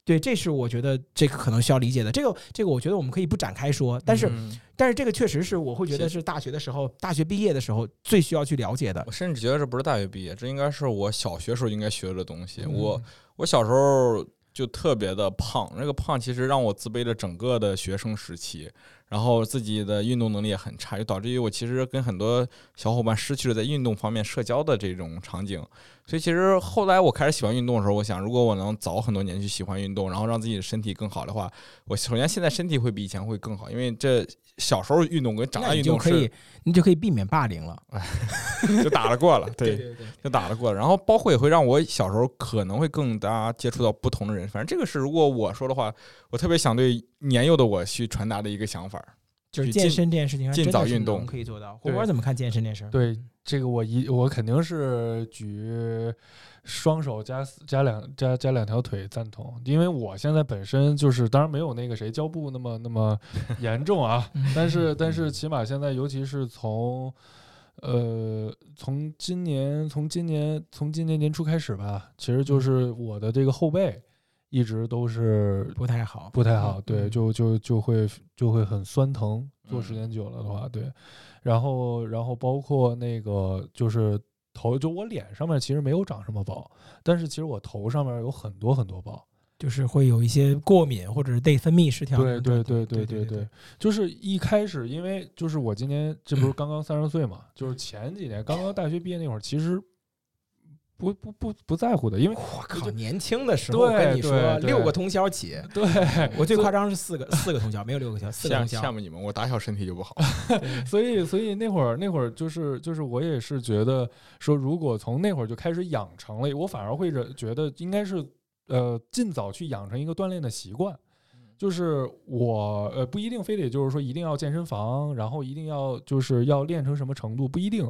对，这是我觉得这个可能需要理解的。这个这个，我觉得我们可以不展开说，但是、嗯但是这个确实是我会觉得是大学的时候，大学毕业的时候最需要去了解的我。甚至觉得这不是大学毕业，这应该是我小学时候应该学的东西。嗯我我小时候就特别的胖，那个胖其实让我自卑了整个的学生时期，然后自己的运动能力也很差，就导致于我其实跟很多小伙伴失去了在运动方面社交的这种场景。所以其实后来我开始喜欢运动的时候，我想如果我能早很多年去喜欢运动，然后让自己的身体更好的话，我首先现在身体会比以前会更好，因为这小时候运动跟长大运动是就可以，你就可以避免霸凌了。就打得过了，对。对对，就打得过了，然后包括也会让我小时候可能会更加接触到不同的人，反正这个是如果我说的话，我特别想对年幼的我去传达的一个想法。就是健身这件事情还尽早运动能可以做到。火对锅怎么看健身这事？对这个我一我肯定是举双手加加两加加两条腿赞同，因为我现在本身就是当然没有那个谁胶布那么那么 严重啊，嗯，但是但是起码现在尤其是从呃从今年从今年从今年年初开始吧，其实就是我的这个后背一直都是不太好，不太好，对，嗯。就就就会就会很酸疼，坐时嗯。间久了的话，对，然后然后包括那个就是头，就我脸上面其实没有长什么包，但是其实我头上面有很多很多包，就是会有一些过敏或者是内分泌失调对对对对对对，就是一开始因为就是我今年这不是刚刚三十岁嘛，就是前几年刚刚大学毕业那会儿，其实不不不不在乎的，因为我靠，年轻的时候对跟你说六个通宵起，对我最夸张是四个四个通宵，没有六个通宵，四个羡通宵。羡慕你们，我打小身体就不好。所以，所以那会儿，那会儿就是就是我也是觉得说，如果从那会儿就开始养成了，我反而会觉觉得应该是呃尽早去养成一个锻炼的习惯。就是我呃不一定非得就是说一定要健身房，然后一定要就是要练成什么程度，不一定，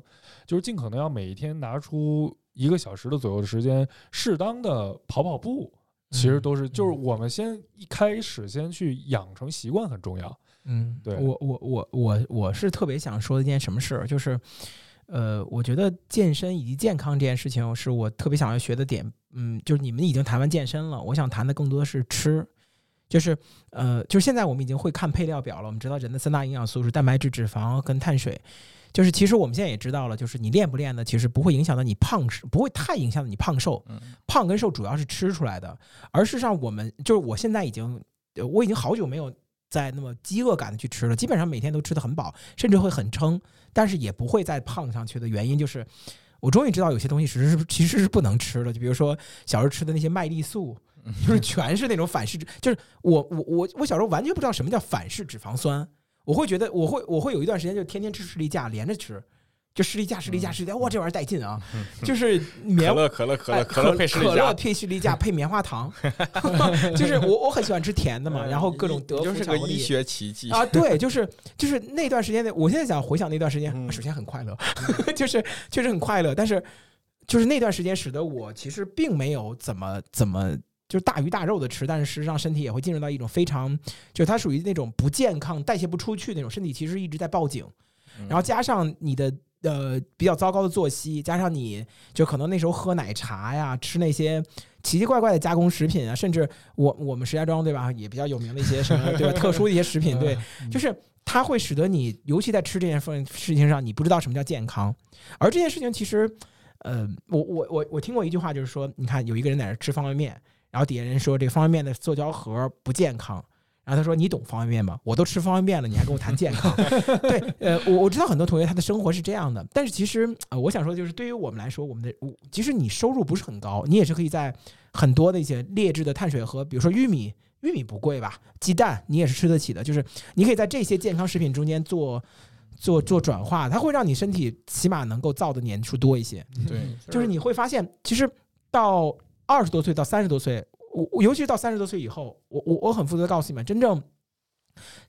就是尽可能要每一天拿出一个小时的左右的时间，适当的跑跑步。其实都是，就是我们先一开始先去养成习惯很重要。嗯，对我我我我我是特别想说的一件什么事儿，就是，呃，我觉得健身以及健康这件事情是我特别想要学的点。嗯，就是你们已经谈完健身了，我想谈的更多的是吃，就是呃，就是现在我们已经会看配料表了，我们知道人的三大营养素是蛋白质、脂肪跟碳水。就是其实我们现在也知道了，就是你练不练呢，其实不会影响到你胖瘦，不会太影响到你胖瘦。嗯胖跟瘦主要是吃出来的，而事实上我们就是我现在已经，呃我已经好久没有在那么饥饿感的去吃了，基本上每天都吃的很饱，甚至会很撑，但是也不会再胖上去的原因就是。我终于知道有些东西其实是其实是不能吃了，就比如说小时候吃的那些麦丽素，就是 全是那种反式脂，就是我我我我小时候完全不知道什么叫反式脂肪酸，我会觉得我会我会有一段时间就天天吃士力架连着吃，就士力架士力架士力架，哇这玩意儿带劲啊！就是棉可乐可乐可乐哎可乐配士力可乐架，配士力架配棉花糖，就是我我很喜欢吃甜的嘛，然后各种德你就是个医芙巧克力。学奇迹。啊，对，就是就是那段时间的，我现在想回想那段时间，嗯。首先很快乐，就是确实很快乐，但是就是那段时间使得我其实并没有怎么怎么。就是大鱼大肉的吃，但是事实上身体也会进入到一种非常，就是它属于那种不健康、代谢不出去那种，身体其实一直在报警。嗯然后加上你的呃比较糟糕的作息，加上你就可能那时候喝奶茶呀，吃那些奇奇怪怪的加工食品啊，甚至我我们石家庄对吧，也比较有名的一些什么对吧，特殊的一些食品，对，就是它会使得你，尤其在吃这件事事情上，你不知道什么叫健康，而这件事情其实。呃，我我我我听过一句话，就是说，你看有一个人在那儿吃方便面，然后底下人说这个方便面的塑胶盒不健康，然后他说你懂方便面吗？我都吃方便面了，你还跟我谈健康？对，呃，我我知道很多同学他的生活是这样的，但是其实呃，我想说就是对于我们来说，我们的我即使你收入不是很高，你也是可以在很多的一些劣质的碳水和比如说玉米，玉米不贵吧，鸡蛋你也是吃得起的，就是你可以在这些健康食品中间做。做做转化，它会让你身体起码能够造的年数多一些。对，就是你会发现，其实到二十多岁到三十多岁，我我尤其是到三十多岁以后，我我我很负责告诉你们，真正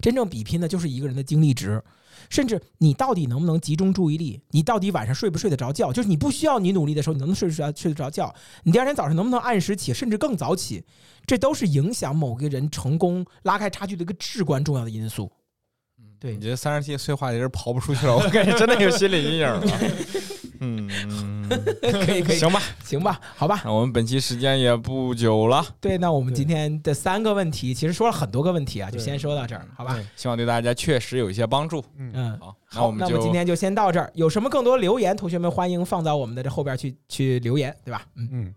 真正比拼的就是一个人的精力值，甚至你到底能不能集中注意力，你到底晚上睡不睡得着觉，就是你不需要你努力的时候，你能不能睡得着睡得着觉，你第二天早上能不能按时起，甚至更早起，这都是影响某个人成功拉开差距的一个至关重要的因素。对你这三十七岁话题是刨不出去了，我感觉真的有心理阴影了。嗯，可以可以，行吧，行吧，好吧。那我们本期时间也不久了，对，那我们今天的三个问题，其实说了很多个问题啊，就先说到这儿，好吧？希望对大家确实有一些帮助。嗯嗯，好，那，我们就那么今天就先到这儿。有什么更多留言，同学们欢迎放到我们的这后边去去留言，对吧？嗯，嗯，